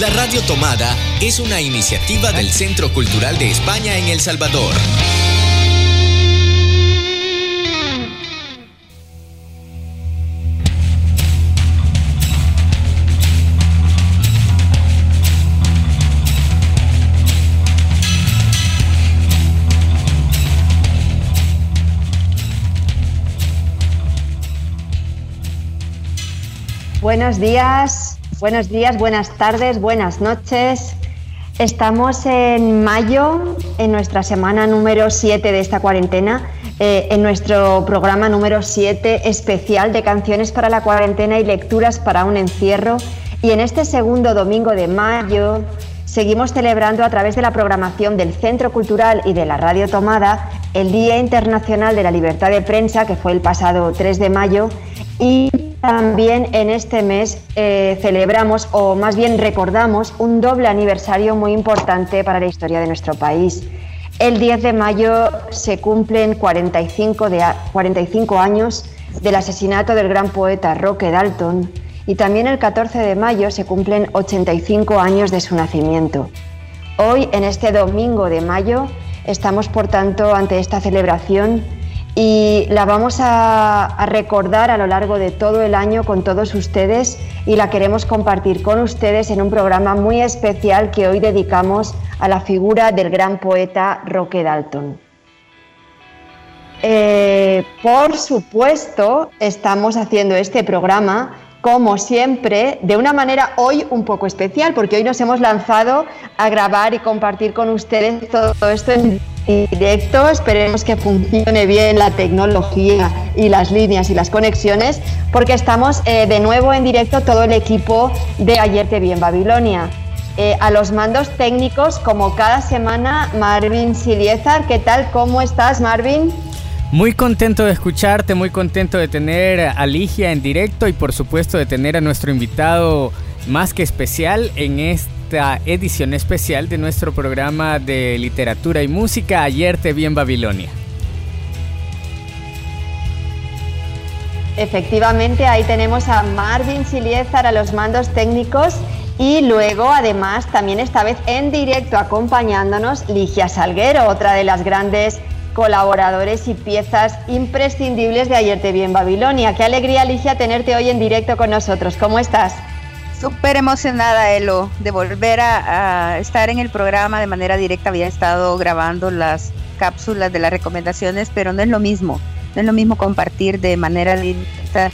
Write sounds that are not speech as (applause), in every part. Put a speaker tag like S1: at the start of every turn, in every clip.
S1: La Radio Tomada es una iniciativa del Centro Cultural de España en El Salvador.
S2: Buenos días, Buenos días, buenas tardes, buenas noches. Estamos en mayo, en nuestra semana número 7 de esta cuarentena, eh, en nuestro programa número 7 especial de canciones para la cuarentena y lecturas para un encierro. Y en este segundo domingo de mayo seguimos celebrando a través de la programación del Centro Cultural y de la Radio Tomada el Día Internacional de la Libertad de Prensa, que fue el pasado 3 de mayo, y también en este mes eh, celebramos, o más bien recordamos, un doble aniversario muy importante para la historia de nuestro país. El 10 de mayo se cumplen 45, de, 45 años del asesinato del gran poeta Roque Dalton y también el 14 de mayo se cumplen 85 años de su nacimiento. Hoy, en este domingo de mayo, estamos por tanto ante esta celebración y la vamos a, recordar a lo largo de todo el año con todos ustedes y la queremos compartir con ustedes en un programa muy especial que hoy dedicamos a la figura del gran poeta Roque Dalton. Eh, por supuesto, estamos haciendo este programa como siempre, de una manera hoy un poco especial, porque hoy nos hemos lanzado a grabar y compartir con ustedes todo esto en directo. Esperemos que funcione bien la tecnología y las líneas y las conexiones, porque estamos eh, de nuevo en directo todo el equipo de Ayer Te Vi en Babilonia. Eh, a los mandos técnicos, como cada semana, Marvin Siliezar. ¿Qué tal? ¿Cómo estás, Marvin?
S3: Muy contento de escucharte, muy contento de tener a Ligia en directo y por supuesto de tener a nuestro invitado más que especial en esta edición especial de nuestro programa de literatura y música Ayer te vi en Babilonia.
S2: Efectivamente, ahí tenemos a Marvin Siliezar a los mandos técnicos y luego, además, también esta vez en directo acompañándonos Ligia Salguero, otra de las grandes colaboradores y piezas imprescindibles de Ayer te vi en Babilonia. Qué alegría, Ligia, tenerte hoy en directo con nosotros. ¿Cómo estás?
S4: Súper emocionada, Elo, de volver a, estar en el programa de manera directa. Había estado grabando las cápsulas de las recomendaciones, pero no es lo mismo. No es lo mismo compartir de manera directa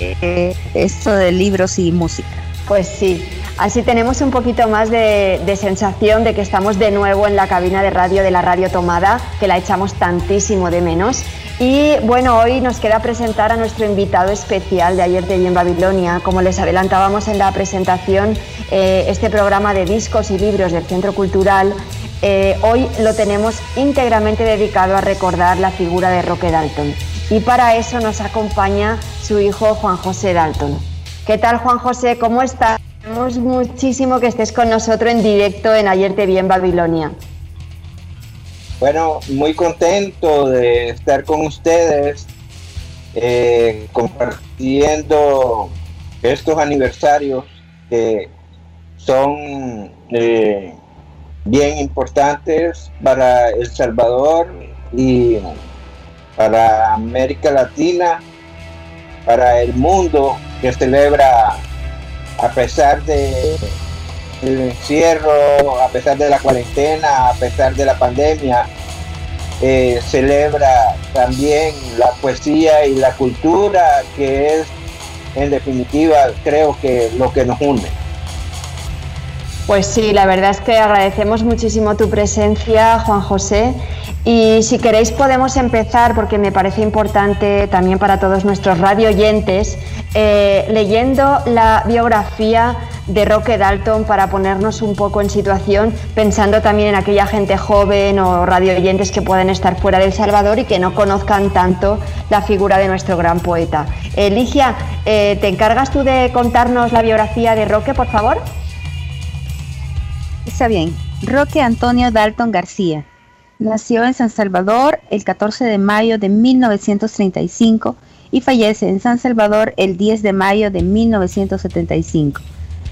S4: eh, esto de libros y música.
S2: Pues sí, así tenemos un poquito más de, de, sensación de que estamos de nuevo en la cabina de radio de la radio tomada, que la echamos tantísimo de menos. Y bueno, hoy nos queda presentar a nuestro invitado especial de Ayer te vi en Babilonia. Como les adelantábamos en la presentación, eh, este programa de discos y libros del Centro Cultural, eh, hoy lo tenemos íntegramente dedicado a recordar la figura de Roque Dalton. Y para eso nos acompaña su hijo Juan José Dalton. ¿Qué tal Juan José? ¿Cómo estás? Queremos muchísimo que estés con nosotros en directo en Ayer te vi en Babilonia.
S5: Bueno, muy contento de estar con ustedes eh, compartiendo estos aniversarios que son eh, bien importantes para El Salvador y para América Latina, para el mundo que celebra a pesar de el encierro, a pesar de la cuarentena, a pesar de la pandemia, eh, celebra también la poesía y la cultura, que es en definitiva creo que lo que nos une.
S2: Pues sí, la verdad es que agradecemos muchísimo tu presencia, Juan José. Y si queréis podemos empezar, porque me parece importante también para todos nuestros radio oyentes, eh, leyendo la biografía de Roque Dalton para ponernos un poco en situación, pensando también en aquella gente joven o radio oyentes que pueden estar fuera del Salvador y que no conozcan tanto la figura de nuestro gran poeta. Eligia, eh, ¿te encargas tú de contarnos la biografía de Roque, por favor?
S4: Bien. Roque Antonio Dalton García. Nació en San Salvador el 14 de mayo de 1935 y fallece en San Salvador el 10 de mayo de 1975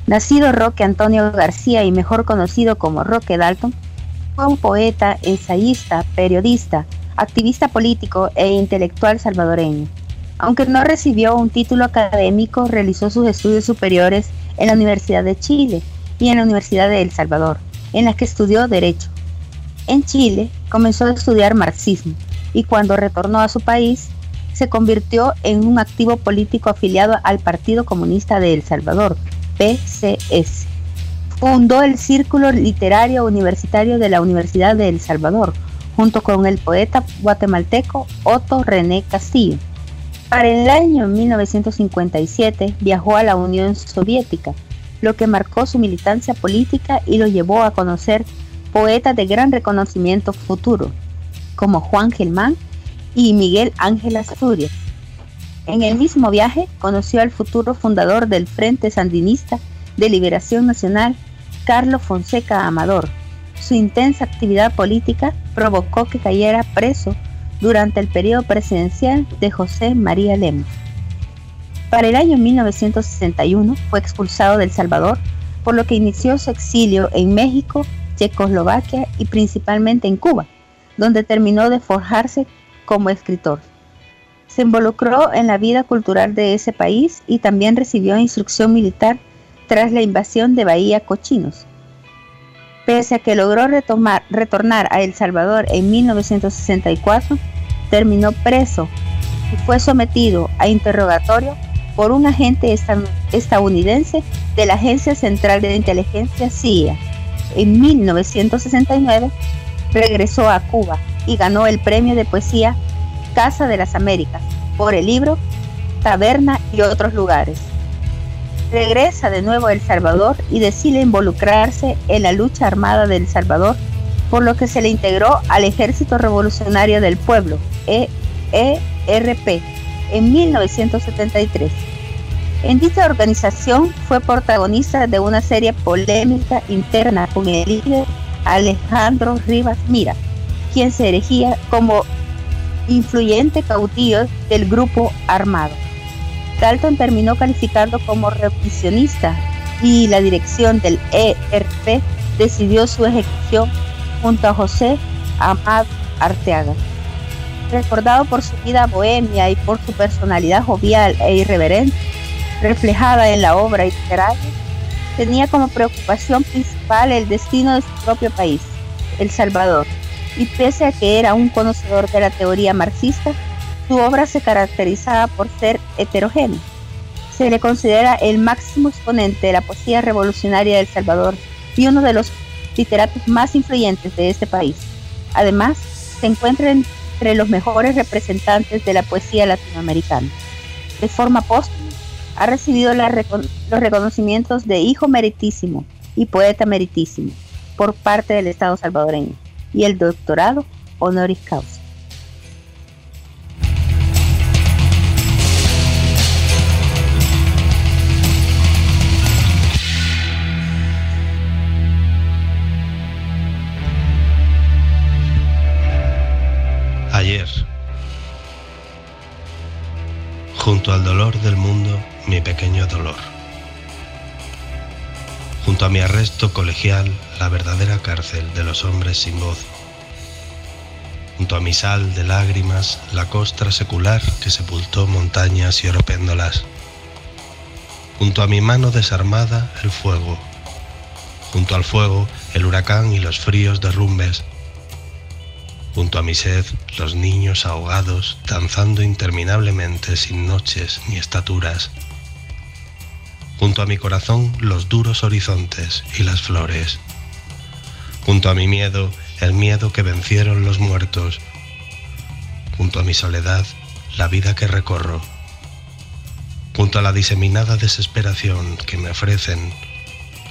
S4: Nacido Roque Antonio García y mejor conocido como Roque Dalton, fue un poeta, ensayista, periodista, activista político e intelectual salvadoreño. Aunque no recibió un título académico, realizó sus estudios superiores en la Universidad de Chile y en la Universidad de El Salvador, en las que estudió Derecho. En Chile comenzó a estudiar marxismo y cuando retornó a su país se convirtió en un activo político afiliado al Partido Comunista de El Salvador, PCS. Fundó el Círculo Literario Universitario de la Universidad de El Salvador, junto con el poeta guatemalteco Otto René Castillo. Para el año 1957 viajó a la Unión Soviética, lo que marcó su militancia política y lo llevó a conocer poetas de gran reconocimiento futuro, como Juan Gelmán y Miguel Ángel Asturias. En el mismo viaje conoció al futuro fundador del Frente Sandinista de Liberación Nacional, Carlos Fonseca Amador. Su intensa actividad política provocó que cayera preso durante el periodo presidencial de José María Lemos. Para el año 1961 fue expulsado del Salvador, por lo que inició su exilio en México, Checoslovaquia y principalmente en Cuba, donde terminó de forjarse como escritor. Se involucró en la vida cultural de ese país y también recibió instrucción militar tras la invasión de Bahía Cochinos. Pese a que logró retomar, retornar a El Salvador en 1964, terminó preso y fue sometido a interrogatorio por un agente estadounidense de la Agencia Central de Inteligencia CIA. En 1969 regresó a Cuba y ganó el premio de poesía Casa de las Américas por el libro Taberna y otros lugares regresa de nuevo a El Salvador y decide involucrarse en la lucha armada de El Salvador, por lo que se le integró al Ejército Revolucionario del Pueblo, ERP, en 1973. En dicha organización fue protagonista de una serie polémica interna con el líder Alejandro Rivas Mira, quien se erigía como influyente caudillo del grupo armado. Dalton terminó calificando como revisionista y la dirección del ERP decidió su ejecución junto a José Amad Arteaga. Recordado por su vida bohemia y por su personalidad jovial e irreverente, reflejada en la obra literaria, tenía como preocupación principal el destino de su propio país, El Salvador, y pese a que era un conocedor de la teoría marxista, su obra se caracterizaba por ser heterogénea. Se le considera el máximo exponente de la poesía revolucionaria de Salvador y uno de los literatos más influyentes de este país. Además, se encuentra entre los mejores representantes de la poesía latinoamericana. De forma póstuma, ha recibido los reconocimientos de Hijo Meritísimo y Poeta Meritísimo por parte del Estado salvadoreño y el doctorado honoris causa.
S6: Junto al dolor del mundo, mi pequeño dolor. Junto a mi arresto colegial, la verdadera cárcel de los hombres sin voz. Junto a mi sal de lágrimas, la costra secular que sepultó montañas y oropéndolas. Junto a mi mano desarmada, el fuego. Junto al fuego, el huracán y los fríos derrumbes Junto a mi sed, los niños ahogados, danzando interminablemente sin noches ni estaturas. Junto a mi corazón, los duros horizontes y las flores. Junto a mi miedo, el miedo que vencieron los muertos. Junto a mi soledad, la vida que recorro. Junto a la diseminada desesperación que me ofrecen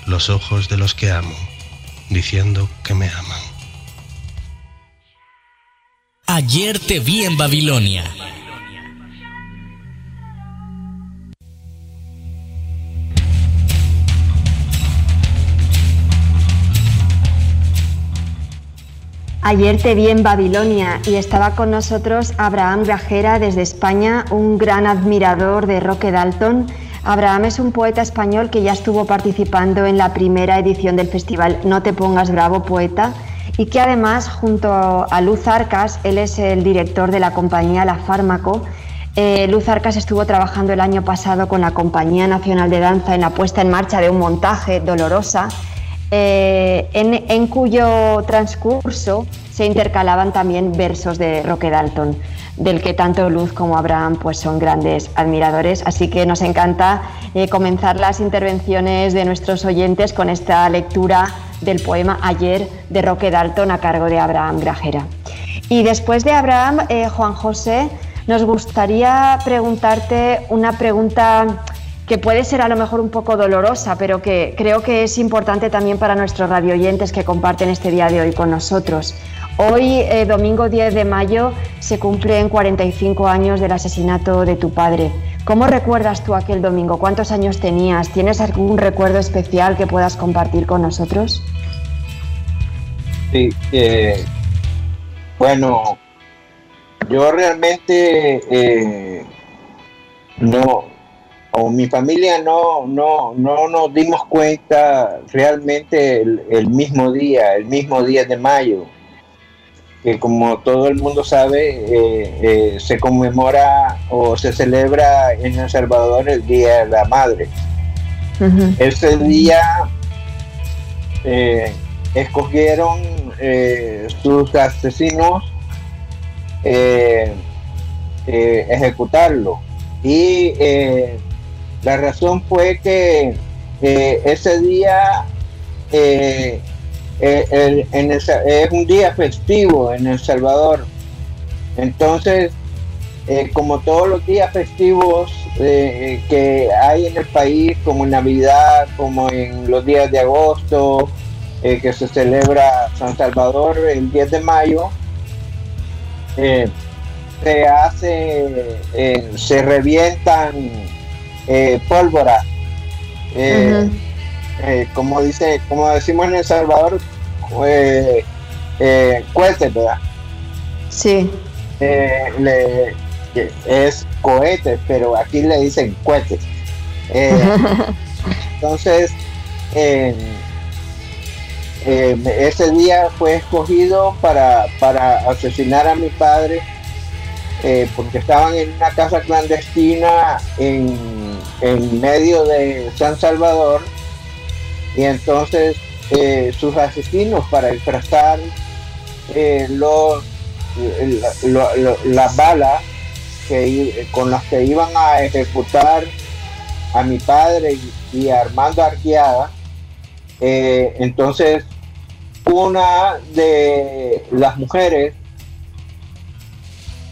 S6: los ojos de los que amo, diciendo que me aman.
S1: Ayer te vi en Babilonia.
S2: Ayer te vi en Babilonia y estaba con nosotros Abraham Grajera desde España, un gran admirador de Roque Dalton, Abraham es un poeta español que ya estuvo participando en la primera edición del festival No te pongas bravo, poeta, y que además, junto a Luz Arcas, él es el director de la compañía La Fármaco, eh, Luz Arcas estuvo trabajando el año pasado con la Compañía Nacional de Danza en la puesta en marcha de un montaje dolorosa, eh, en, cuyo transcurso se intercalaban también versos de Roque Dalton, del que tanto Luz como Abraham pues, son grandes admiradores. Así que nos encanta eh, comenzar las intervenciones de nuestros oyentes con esta lectura del poema Ayer de Roque Dalton a cargo de Abraham Grajera. Y después de Abraham, Juan José nos gustaría preguntarte una pregunta que puede ser a lo mejor un poco dolorosa, pero que creo que es importante también para nuestros radioyentes que comparten este día de hoy con nosotros. Hoy, eh, domingo 10 de mayo, se cumplen 45 años del asesinato de tu padre. ¿Cómo recuerdas tú aquel domingo? ¿Cuántos años tenías? ¿Tienes algún recuerdo especial que puedas compartir con nosotros?
S5: Sí, eh, bueno, yo realmente eh, no, o mi familia no, no, no nos dimos cuenta realmente el, mismo día, el mismo día de mayo, que como todo el mundo sabe, eh, eh, se conmemora o se celebra en El Salvador el Día de la Madre. Ese día escogieron sus asesinos eh, eh, ejecutarlo. Y eh, la razón fue que ese día es un día festivo en El Salvador. Entonces, como todos los días festivos que hay en el país, como en Navidad, como en los días de agosto, que se celebra San Salvador el 10 de mayo, eh, se hace, eh, se revientan eh, como dice, como decimos en El Salvador, cohetes, ¿verdad?
S2: Sí.
S5: es cohetes, pero aquí le dicen cohetes. (laughs) entonces, eh, ese día fue escogido para, para asesinar a mi padre eh, porque estaban en una casa clandestina en, medio de San Salvador y entonces eh, sus asesinos para disfrazar los, las balas que, con las que iban a ejecutar a mi padre y, a Armando Arqueada, entonces una de las mujeres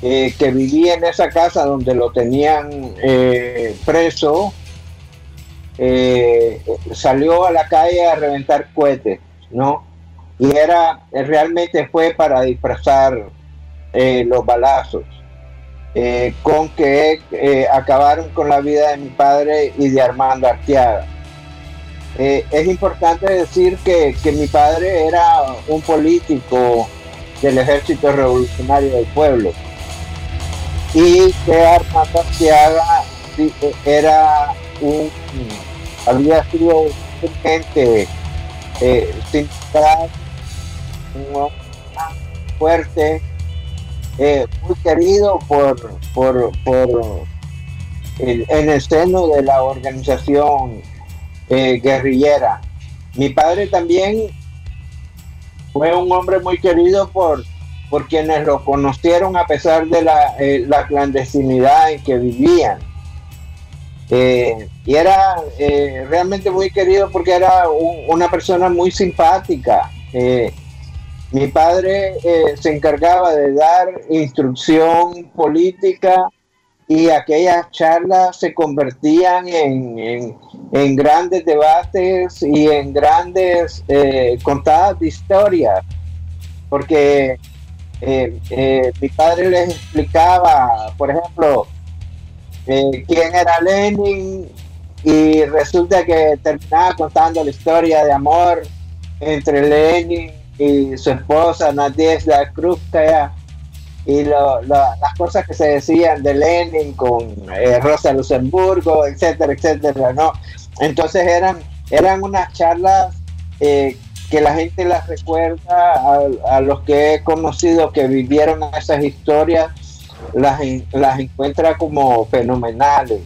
S5: eh, que vivía en esa casa donde lo tenían eh, preso, eh, salió a la calle a reventar cohetes, ¿no? Y era, realmente fue para disfrazar los balazos, con que acabaron con la vida de mi padre y de Armando Arteaga. Eh, es importante decir que, mi padre era un político del ejército revolucionario del pueblo y que Armando Arteaga era un había sido gente eh, un fuerte eh, muy querido por, por, por en el seno de la organización eh, guerrillera. Mi padre también fue un hombre muy querido por, por quienes lo conocieron a pesar de la, eh, clandestinidad en que vivían. Eh, y era realmente muy querido porque era una persona muy simpática. mi padre se encargaba de dar instrucción política y aquellas charlas se convertían en, grandes debates y en grandes eh, contadas de historias, porque eh, eh, mi padre les explicaba, por ejemplo, quién era Lenin y resulta que terminaba contando la historia de amor entre Lenin y su esposa Nadezhda Krupskaya y las cosas que se decían de Lenin con eh, Rosa Luxemburgo, etcétera, etcétera, ¿no? Entonces eran, eran unas charlas eh, que la gente las recuerda a, los que he conocido que vivieron esas historias, las, las encuentra como fenomenales.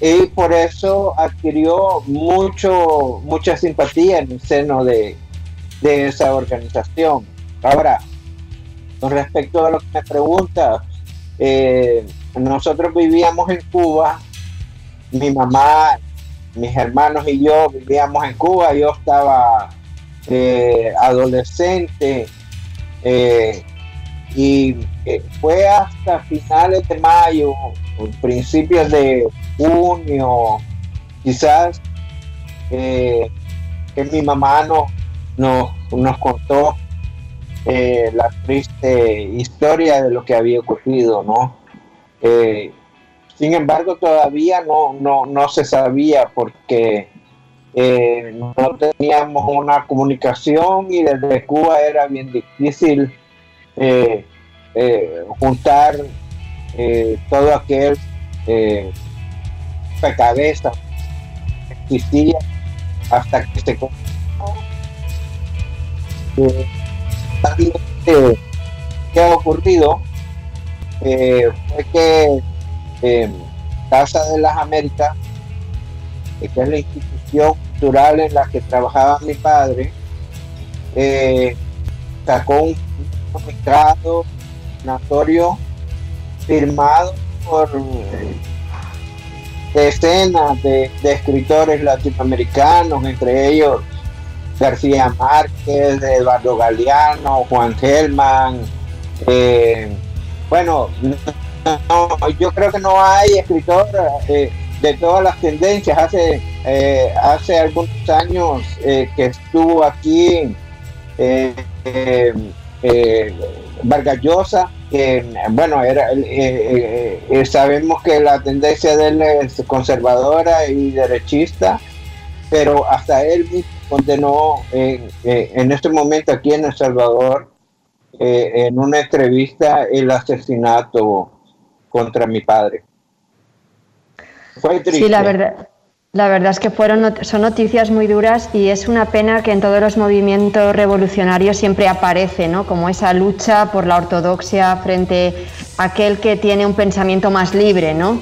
S5: Y por eso adquirió mucho, mucha simpatía en el seno de, de esa organización. Ahora, con respecto a lo que me pregunta, eh, nosotros vivíamos en Cuba, mi mamá, mis hermanos y yo vivíamos en Cuba, yo estaba eh, adolescente eh, y fue hasta finales de mayo, principios de junio, quizás, que mi mamá nos, nos contó eh, la triste historia de lo que había ocurrido, ¿no? Eh, sin embargo, todavía no, no, se sabía porque eh, no teníamos una comunicación y desde Cuba era bien difícil juntar todo aquel cabeza que existía hasta que se que ha ocurrido eh, fue que eh, Casa de las Américas, que es la institución cultural en la que trabajaba mi padre, eh, sacó un comunicado natorio firmado por decenas de escritores latinoamericanos, entre ellos García Márquez, Eduardo Galeano, Juan Gelman. Eh, bueno, yo creo que no hay escritor eh, de todas las tendencias. Hace, eh, hace algunos años que estuvo aquí Vargallosa, bueno, era, sabemos que la tendencia de él es conservadora y derechista, pero hasta él condenó en, eh, en este momento aquí en El Salvador, eh, en una entrevista, el asesinato contra mi padre.
S2: Fue triste. Sí, la verdad. La verdad es que fueron son noticias muy duras y es una pena que en todos los movimientos revolucionarios siempre aparece, ¿no? Como esa lucha por la ortodoxia frente a aquel que tiene un pensamiento más libre, ¿no?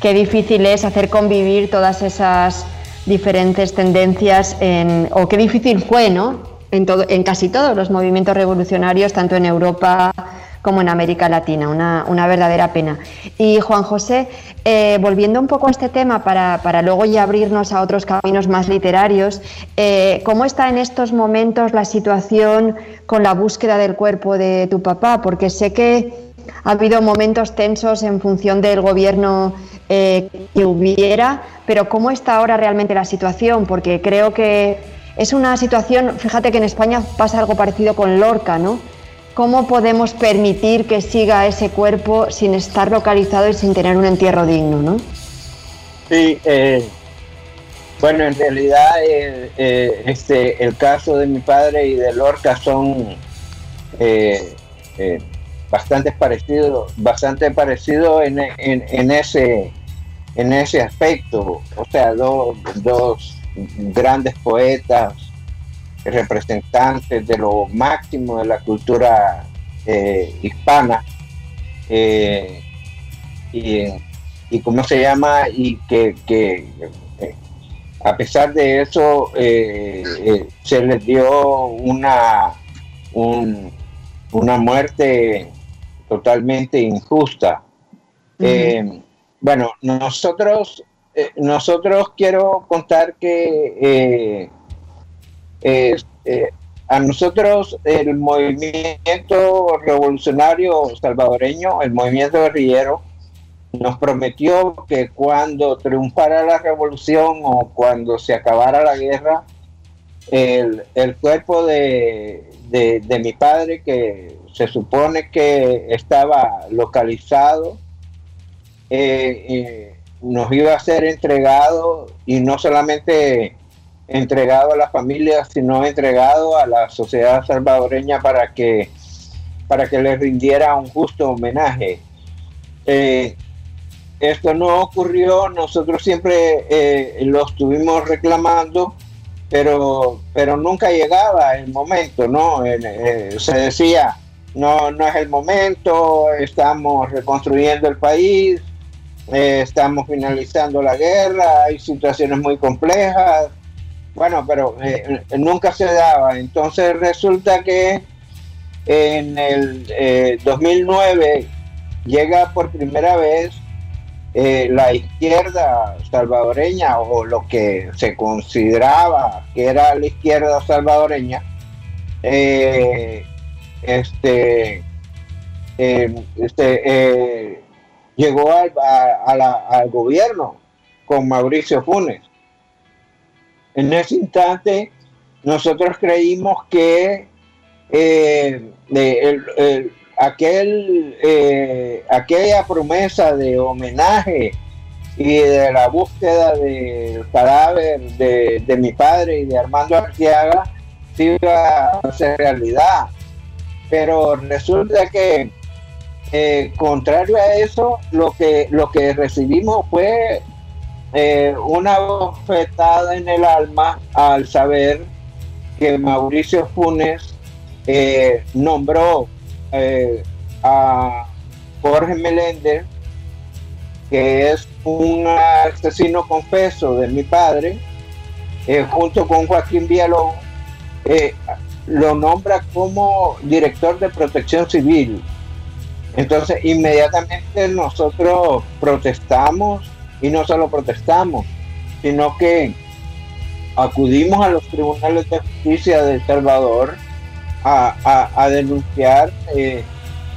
S2: Qué difícil es hacer convivir todas esas diferentes tendencias en, o qué difícil fue, ¿no? En, todo, en casi todos los movimientos revolucionarios, tanto en Europa como en América Latina, una, una verdadera pena. Y Juan José, eh, volviendo un poco a este tema para, para, luego ya abrirnos a otros caminos más literarios, eh, ¿cómo está en estos momentos la situación con la búsqueda del cuerpo de tu papá? Porque sé que ha habido momentos tensos en función del gobierno eh, que hubiera, pero ¿cómo está ahora realmente la situación? Porque creo que es una situación, fíjate que en España pasa algo parecido con Lorca, ¿no? ¿Cómo podemos permitir que siga ese cuerpo sin estar localizado y sin tener un entierro digno, no?
S5: Sí, eh, bueno, en realidad eh, este, el caso de mi padre y de Lorca son bastante parecidos, bastante parecido en, ese en ese aspecto, o sea, dos grandes poetas, representantes de lo máximo de la cultura eh, hispana, eh, y, cómo se llama, y que, a pesar de eso eh, se les dio una, una muerte totalmente injusta. Bueno, nosotros, eh, nosotros quiero contar que eh, a nosotros el movimiento revolucionario salvadoreño, el movimiento guerrillero, nos prometió que cuando triunfara la revolución o cuando se acabara la guerra, el, cuerpo de, de mi padre, que se supone que estaba localizado eh, eh, nos iba a ser entregado y no solamente entregado a la familia, sino entregado a la sociedad salvadoreña para que para que le rindiera un justo homenaje. Eh, esto no ocurrió, nosotros siempre eh, lo estuvimos reclamando, pero, pero nunca llegaba el momento, ¿no? Eh, se decía, no, no es el momento, estamos reconstruyendo el país, estamos finalizando la guerra, hay situaciones muy complejas, bueno, pero nunca se daba. Entonces resulta que en el 2009 llega por primera vez eh, la izquierda salvadoreña o lo que se consideraba que era la izquierda salvadoreña, eh, este, em, este eh, llegó al, al gobierno con Mauricio Funes. En ese instante nosotros creímos que el, aquel, eh, aquella promesa de homenaje y de la búsqueda del cadáver de, mi padre y de Armando Arteaga iba a ser realidad. Pero resulta que, eh, contrario a eso, lo que, lo que recibimos fue eh, una bofetada en el alma al saber que Mauricio Funes nombró eh, a Jorge Meléndez, que es un asesino confeso de mi padre, eh, junto con Joaquín Villalón, eh, lo nombra como director de protección civil. Entonces, inmediatamente nosotros protestamos y no solo protestamos, sino que acudimos a los tribunales de justicia de El Salvador a, denunciar eh,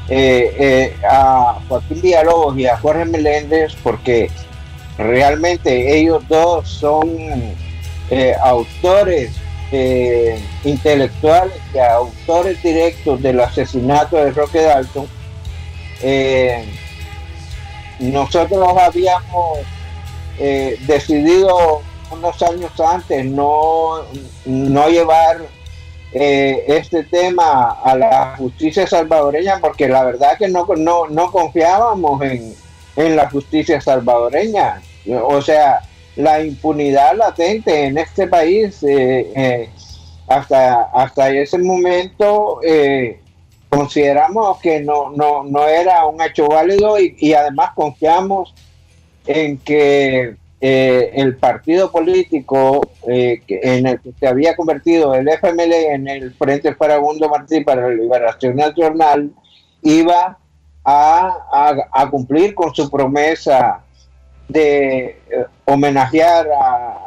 S5: eh, eh, a Joaquín Villalobos y a Jorge Meléndez porque realmente ellos dos son autores intelectuales y autores directos del asesinato de Roque Dalton. Nosotros habíamos decidido unos años antes no, no llevar eh, este tema a la justicia salvadoreña porque la verdad que no, no, no confiábamos en, en la justicia salvadoreña. O sea, la impunidad latente en este país eh, eh, hasta, hasta ese momento consideramos que no, no, no era un hecho válido y, además confiamos en que eh, el partido político eh, en el que se había convertido el FML en el Frente Farabundo Martí para la Liberación Nacional iba a, cumplir con su promesa de eh, homenajear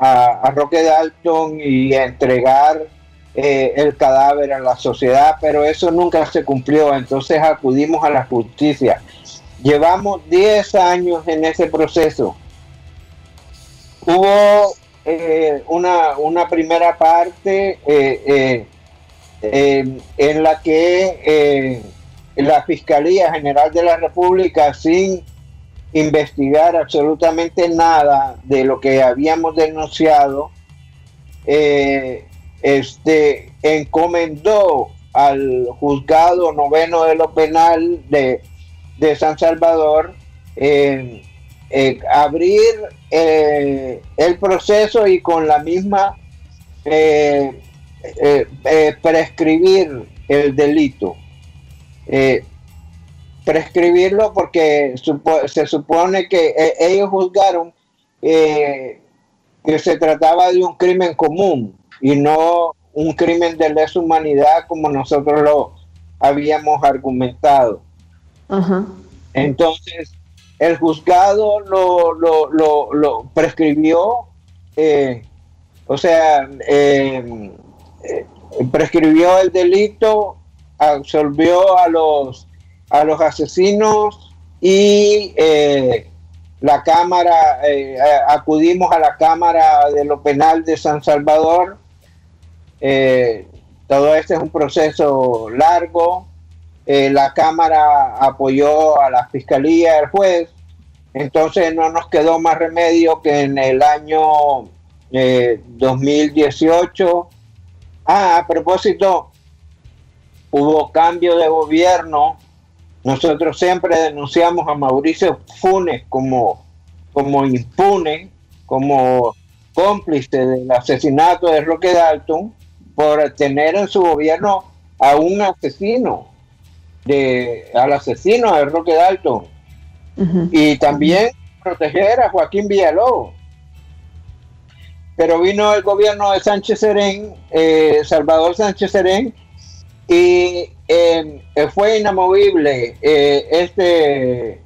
S5: a, Roque Dalton y entregar el cadáver a la sociedad, pero eso nunca se cumplió, entonces acudimos a la justicia. Llevamos 10 años en ese proceso hubo eh, una, primera parte eh, eh, en la que la Fiscalía General de la República, sin investigar absolutamente nada de lo que habíamos denunciado, este, encomendó al juzgado noveno de lo penal de, de San Salvador eh, abrir eh, el proceso y con la misma eh, prescribir el delito. prescribirlo porque se supone que ellos juzgaron que se trataba de un crimen común y no un crimen de lesa humanidad como nosotros lo habíamos argumentado. Entonces, el juzgado lo, lo, prescribió, eh, o sea, eh, eh, prescribió el delito, absolvió a los, a los asesinos y la Cámara, acudimos a la Cámara de lo Penal de San Salvador. Todo este es un proceso largo, eh, la Cámara apoyó a la Fiscalía, el juez, entonces no nos quedó más remedio que en el año 2018, eh, ah, a propósito, hubo cambio de gobierno, nosotros siempre denunciamos a Mauricio Funes como, como impune, como cómplice del asesinato de Roque Dalton, por tener en su gobierno a un asesino, de, al asesino de Roque Dalton. Y también proteger a Joaquín Villalobos. Pero vino el gobierno de Sánchez Serén, eh, Salvador Sánchez Serén, y em, fue inamovible eh, este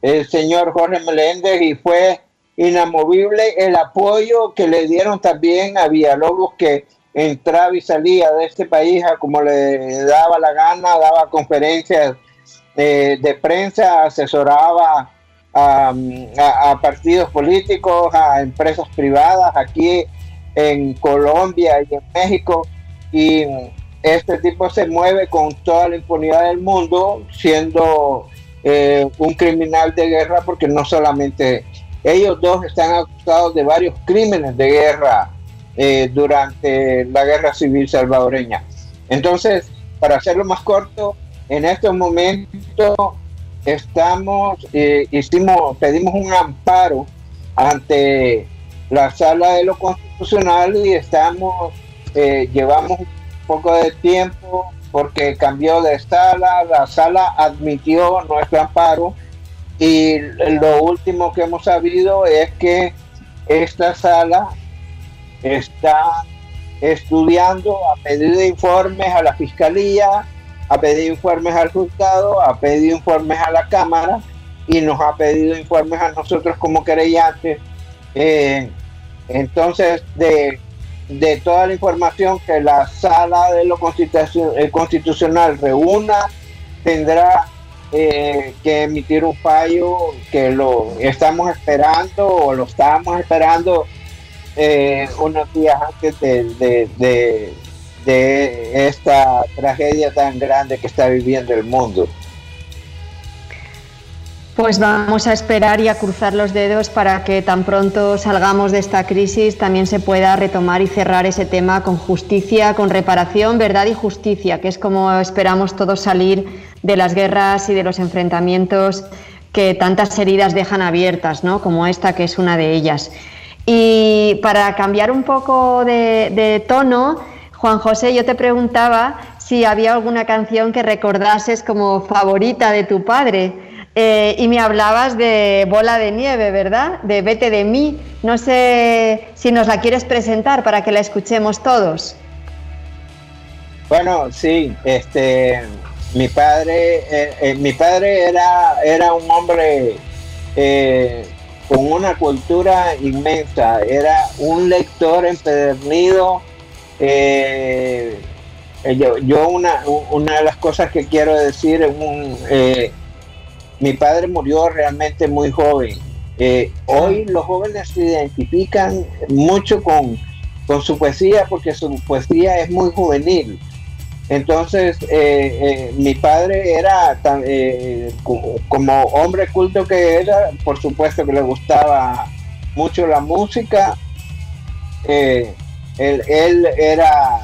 S5: el señor Jorge Meléndez y fue inamovible el apoyo que le dieron también a Villalobos que entraba y salía de este país a como le daba la gana, daba conferencias eh, de prensa, asesoraba a, a, partidos políticos, a empresas privadas aquí en Colombia y en México. Y este tipo se mueve con toda la impunidad del mundo, siendo eh, un criminal de guerra, porque no solamente ellos dos están acusados de varios crímenes de guerra eh, durante la guerra civil salvadoreña. Entonces, para hacerlo más corto, en estos momentos estamos, eh, hicimos, pedimos un amparo ante la sala de lo constitucional y estamos, llevamos poco de tiempo porque cambió de sala, la sala admitió nuestro amparo y lo último que hemos sabido es que esta sala está estudiando, a pedido informes a la fiscalía, ha pedido informes al juzgado, ha pedido informes a la Cámara y nos ha pedido informes a nosotros como querellantes. Eh, entonces, de de toda la información que la sala de lo eh, constitucional reúna, tendrá eh, que emitir un fallo que lo estamos esperando o lo estábamos esperando eh, unos días antes de, de esta tragedia tan grande que está viviendo el mundo.
S2: Pues vamos a esperar y a cruzar los dedos para que tan pronto salgamos de esta crisis también se pueda retomar y cerrar ese tema con justicia, con reparación, verdad y justicia, que es como esperamos todos salir de las guerras y de los enfrentamientos que tantas heridas dejan abiertas, ¿no? como esta que es una de ellas. Y para cambiar un poco de, tono, Juan José, yo te preguntaba si había alguna canción que recordases como favorita de tu padre. Eh, y me hablabas de Bola de Nieve, ¿verdad? De Vete de mí. No sé si nos la quieres presentar para que la escuchemos todos.
S5: Bueno, sí, este, mi padre, eh, eh, mi padre era, era un hombre con una cultura inmensa, era un lector empedernido. yo, yo una, una de las cosas que quiero decir es un mi padre murió realmente muy joven. Eh, hoy los jóvenes se identifican mucho con, con, su poesía porque su poesía es muy juvenil. Entonces, eh, eh, mi padre era, tan, como hombre culto que era, por supuesto que le gustaba mucho la música. él, él, era,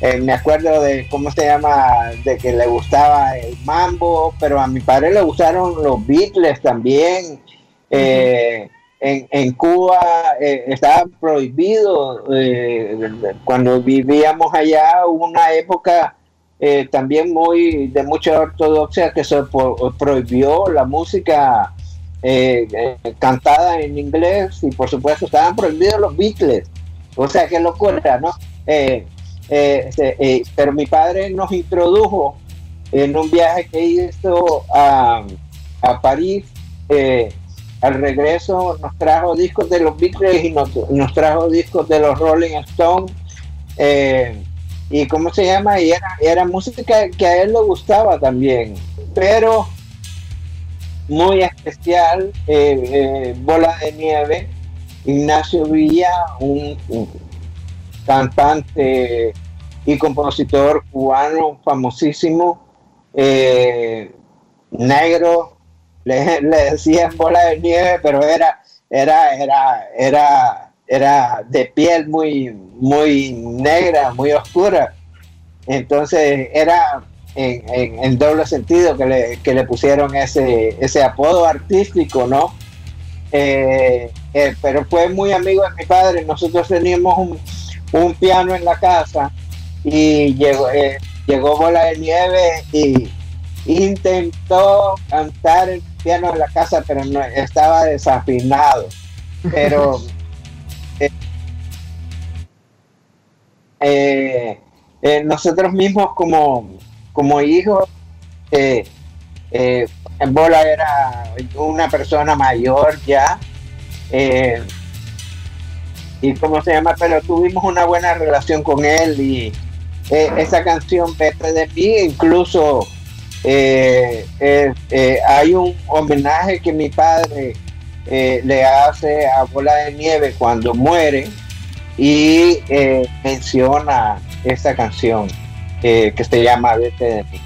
S5: eh, me acuerdo de cómo se llama, de que le gustaba el mambo, pero a mi padre le gustaron los Beatles también. Eh, en, Cuba eh, estaba prohibido, cuando vivíamos allá una época también muy de mucha ortodoxia que se prohibió la música cantada en inglés y por supuesto estaban prohibidos los Beatles. O sea, qué locura, ¿no? Eh, este, eh, pero mi padre nos introdujo en un viaje que hizo a, a París. Eh, al regreso nos trajo discos de los Beatles y nos, trajo discos de los Rolling Stones. y cómo se llama, y era, música que a él le gustaba también, pero muy especial, Bola de Nieve, Ignacio Villa, un cantante y compositor cubano famosísimo, eh, negro, le, decían bola de nieve, pero era, era, era, era, era de piel muy, muy negra, muy oscura. Entonces era en, doble sentido que le, que le pusieron ese, ese apodo artístico, ¿no? Eh, eh, pero fue muy amigo de mi padre. Nosotros teníamos un, un piano en la casa y llegó, eh, llegó Bola de Nieve y intentó cantar el piano en la casa, pero no, estaba desafinado. Pero (laughs) nosotros mismos como, como hijos, Bola era una persona mayor ya, eh, y cómo se llama, pero tuvimos una buena relación con él y eh, esa canción Vete de mí, incluso eh, hay un homenaje que mi padre le hace a Bola de Nieve cuando muere y menciona esa canción que se llama Vete de mí.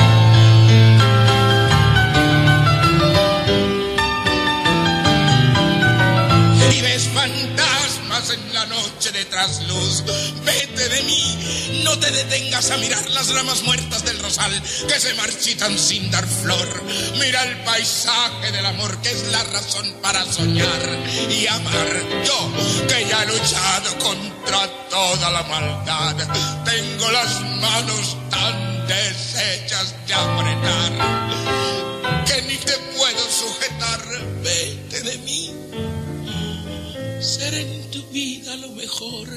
S7: Trasluz. Vete de mí, no te detengas a mirar las ramas muertas del rosal que se marchitan sin dar flor. Mira el paisaje del amor que es la razón para soñar y amar. Yo que ya he luchado contra toda la maldad, tengo las manos tan deshechas de apretar que ni te vida lo mejor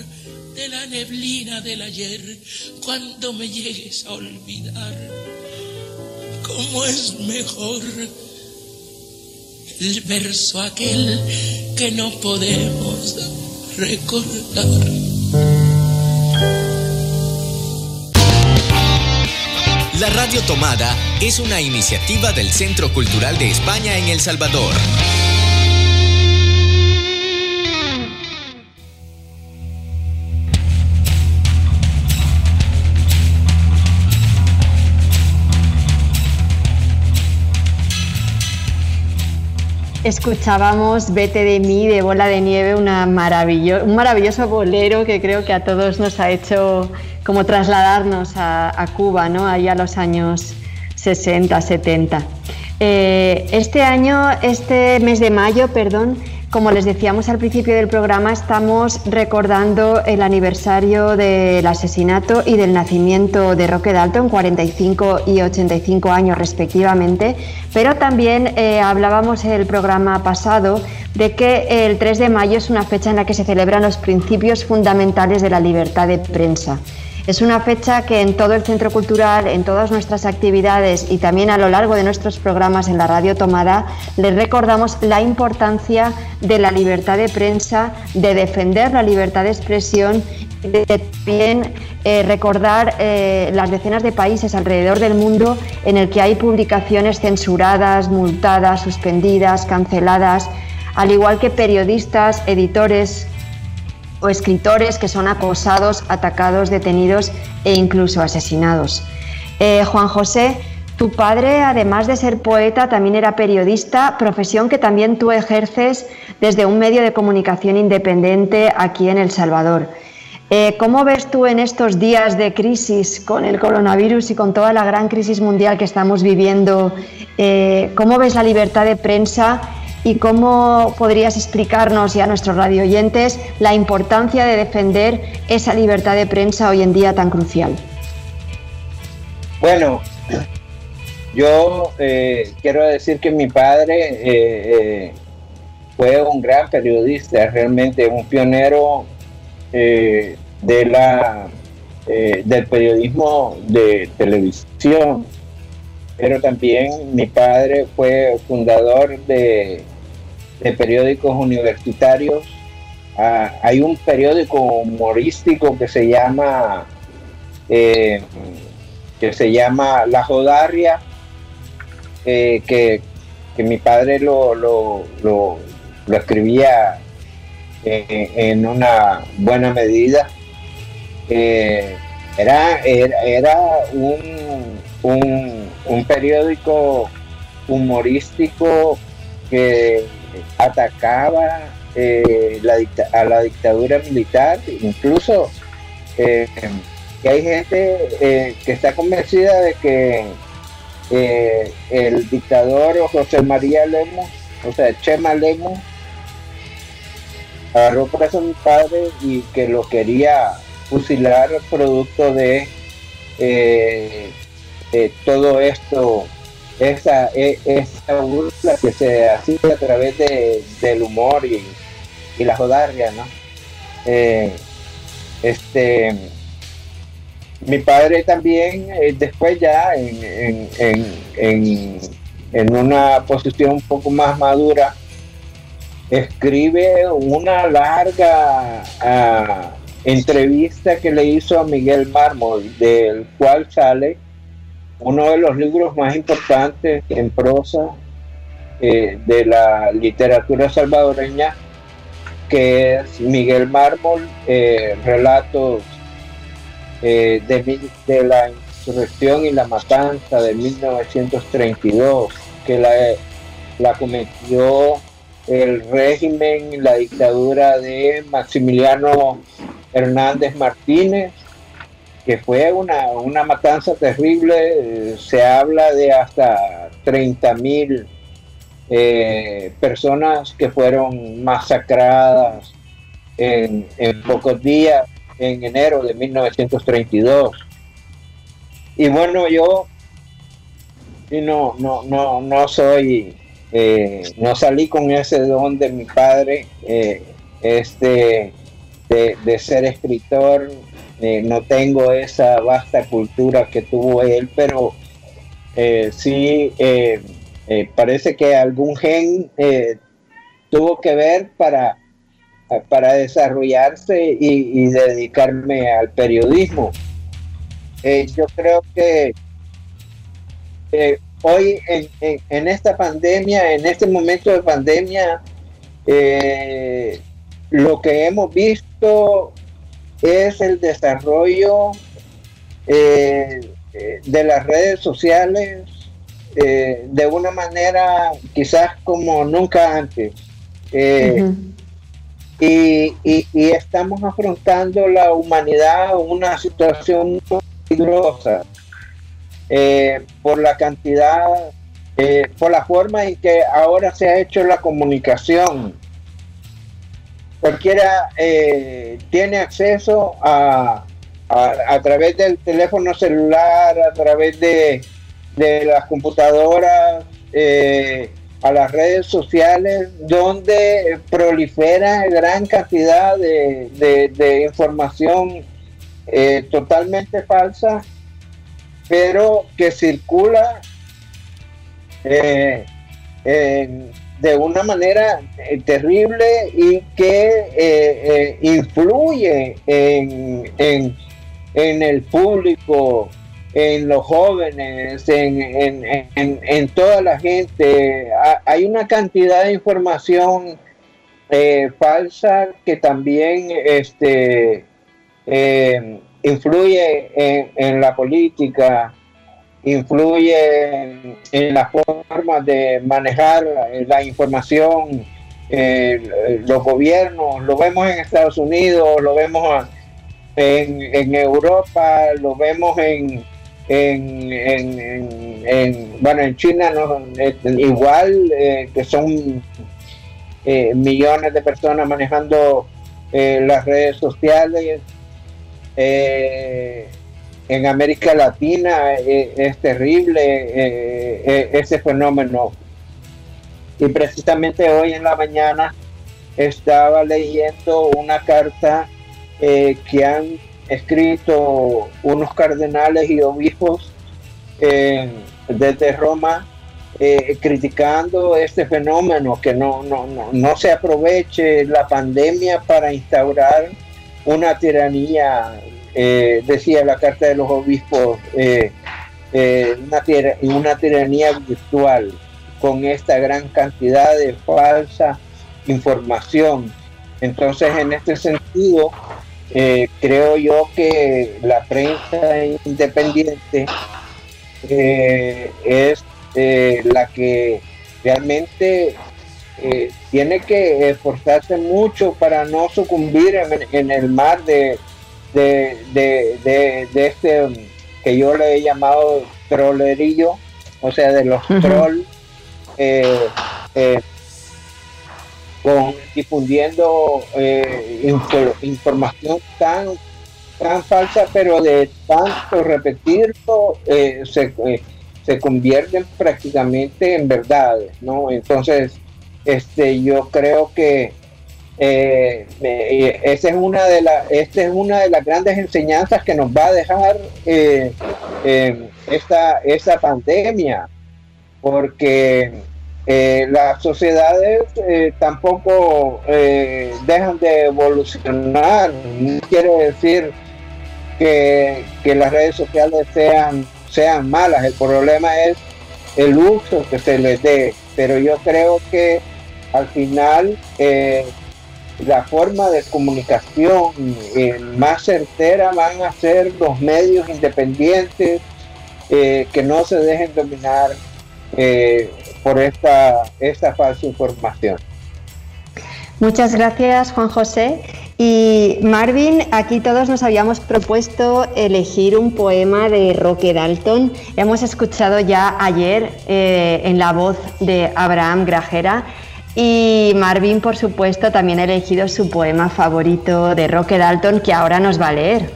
S7: de la neblina del ayer cuando me llegues a olvidar. ¿Cómo es mejor el verso aquel que no podemos recordar?
S1: La Radio Tomada es una iniciativa del Centro Cultural de España en El Salvador.
S2: Escuchábamos Vete de mí de Bola de Nieve, una maravillo un maravilloso bolero que creo que a todos nos ha hecho como trasladarnos a, Cuba, ¿no? Ahí a los años 60, 70. Eh, este año, este mes de mayo, perdón, como les decíamos al principio del programa, estamos recordando el aniversario del asesinato y del nacimiento de Roque Dalton, 45 y 85 años respectivamente, pero también eh, hablábamos el programa pasado de que el 3 de mayo es una fecha en la que se celebran los principios fundamentales de la libertad de prensa. Es una fecha que en todo el centro cultural, en todas nuestras actividades y también a lo largo de nuestros programas en la radio Tomada, les recordamos la importancia de la libertad de prensa, de defender la libertad de expresión de también eh, recordar eh, las decenas de países alrededor del mundo en el que hay publicaciones censuradas, multadas, suspendidas, canceladas, al igual que periodistas, editores, o escritores que son acosados, atacados, detenidos e incluso asesinados. Eh, Juan José, tu padre, además de ser poeta, también era periodista, profesión que también tú ejerces desde un medio de comunicación independiente aquí en El Salvador. Eh, ¿Cómo ves tú en estos días de crisis con el coronavirus y con toda la gran crisis mundial que estamos viviendo? Eh, ¿Cómo ves la libertad de prensa y cómo podrías explicarnos y a nuestros radioyentes la importancia de defender esa libertad de prensa hoy en día tan crucial?
S5: Bueno, yo eh, quiero decir que mi padre fue un gran periodista, realmente un pionero eh, de la, eh, del periodismo de televisión, pero también mi padre fue fundador de, periódicos universitarios. Ah, hay un periódico humorístico que se llama eh, que se llama La Jodarria, que, mi padre lo, lo, lo escribía en una buena medida. Eh, era, era, un, un, periódico humorístico que atacaba eh, a la dictadura militar, incluso eh, que hay gente que está convencida de que el dictador José María Lemos, o sea, Chema Lemos, agarró preso a mi padre y que lo quería fusilar producto de eh, todo esto, esa, e, esa burla que se hacía a través del humor y, la jodarria, ¿no? Eh, este, mi padre también, eh, después ya en, en, en una posición un poco más madura, escribe una larga ah, entrevista que le hizo a Miguel Mármol, del cual sale uno de los libros más importantes en prosa eh, de la literatura salvadoreña, que es Miguel Mármol, eh, relatos eh, de, la insurrección y la matanza de 1932, que la, la cometió el régimen, la dictadura de Maximiliano Hernández Martínez, que fue una, matanza terrible, se habla de hasta 30 mil eh, personas que fueron masacradas en, pocos días, en enero de 1932. Y bueno, yo no, no, no, no soy eh, no salí con ese don de mi padre, eh, este, de, ser escritor, eh, no tengo esa vasta cultura que tuvo él, pero sí parece que algún gen tuvo que ver para, para desarrollarse y, dedicarme al periodismo. yo creo que hoy en, esta pandemia, en este momento de pandemia, eh, lo que hemos visto es el desarrollo eh, de las redes sociales eh, de una manera quizás como nunca antes. y, estamos afrontando la humanidad una situación muy peligrosa eh, por la cantidad, eh, por la forma en que ahora se ha hecho la comunicación. Cualquiera eh, tiene acceso a, a, través del teléfono celular, a través de, de las computadoras, a las redes sociales, donde prolifera gran cantidad de, de información totalmente falsa pero que circula eh, de una manera eh, terrible y que eh, influye en, el público, en los jóvenes, en, toda la gente. Hay una cantidad de información falsa que también este, influye en, la política, influye en, la forma de manejar la información, los gobiernos, lo vemos en Estados Unidos, lo vemos en, Europa, lo vemos en, en, bueno, en China no, igual, eh, que son eh, millones de personas manejando eh, las redes sociales. En América Latina es terrible ese fenómeno. Y precisamente hoy en la mañana estaba leyendo una carta eh, que han escrito unos cardenales y obispos eh, desde Roma eh, criticando este fenómeno, que no, no, no, se aproveche la pandemia para instaurar una tiranía, decía la carta de los obispos, una, una tiranía virtual con esta gran cantidad de falsa información. Entonces, en este sentido, eh, creo yo que la prensa independiente eh, es eh, la que realmente tiene que esforzarse mucho para no sucumbir en, el mar de, de, este que yo le he llamado trollerillo, o sea, de los trolls con difundiendo eh, información tan tan falsa pero de tanto repetirlo eh, se, eh, se convierten prácticamente en verdades no entonces este yo creo que esa es una de las esta es una de las grandes enseñanzas que nos va a dejar esta esta pandemia porque eh, las sociedades eh, tampoco eh, dejan de evolucionar. No quiere decir que, las redes sociales sean, sean malas. El problema es el uso que se les dé. Pero yo creo que al final la forma de comunicación más certera van a ser los medios independientes que no se dejen dominar por esta, esta falsa información.
S2: Muchas gracias, Juan José. Y Marvin, aquí todos nos habíamos propuesto elegir un poema de Roque Dalton. Hemos escuchado ya ayer eh, en la voz de Abraham Grajera. Y Marvin, por supuesto, también ha elegido su poema favorito de Roque Dalton, que ahora nos va a leer.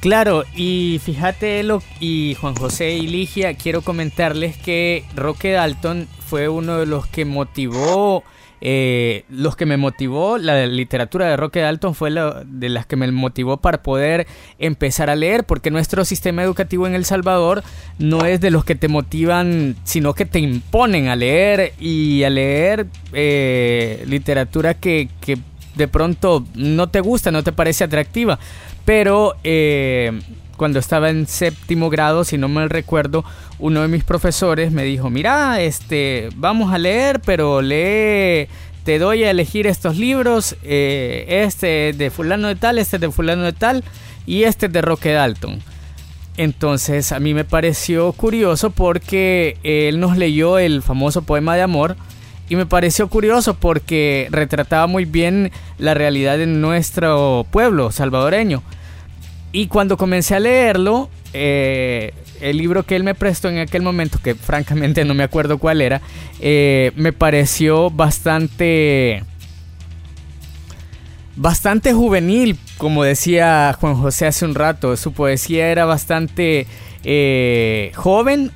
S3: Claro, y fíjate lo y Juan José y Ligia, quiero comentarles que Roque Dalton fue uno de los que motivó, eh, los que me motivó, la literatura de Roque Dalton fue la de las que me motivó para poder empezar a leer, porque nuestro sistema educativo en El Salvador no es de los que te motivan, sino que te imponen a leer y a leer eh, literatura que, de pronto no te gusta, no te parece atractiva. Pero eh, cuando estaba en séptimo grado, si no me recuerdo, uno de mis profesores me dijo, mira, este, vamos a leer, pero lee, te doy a elegir estos libros, eh, este de fulano de tal, este de fulano de tal, y este de Roque Dalton. Entonces a mí me pareció curioso porque él nos leyó el famoso poema de amor, y me pareció curioso porque retrataba muy bien la realidad de nuestro pueblo salvadoreño. Y cuando comencé a leerlo, eh, el libro que él me prestó en aquel momento, que francamente no me acuerdo cuál era, eh, me pareció bastante... Bastante juvenil, como decía Juan José hace un rato. Su poesía era bastante eh, joven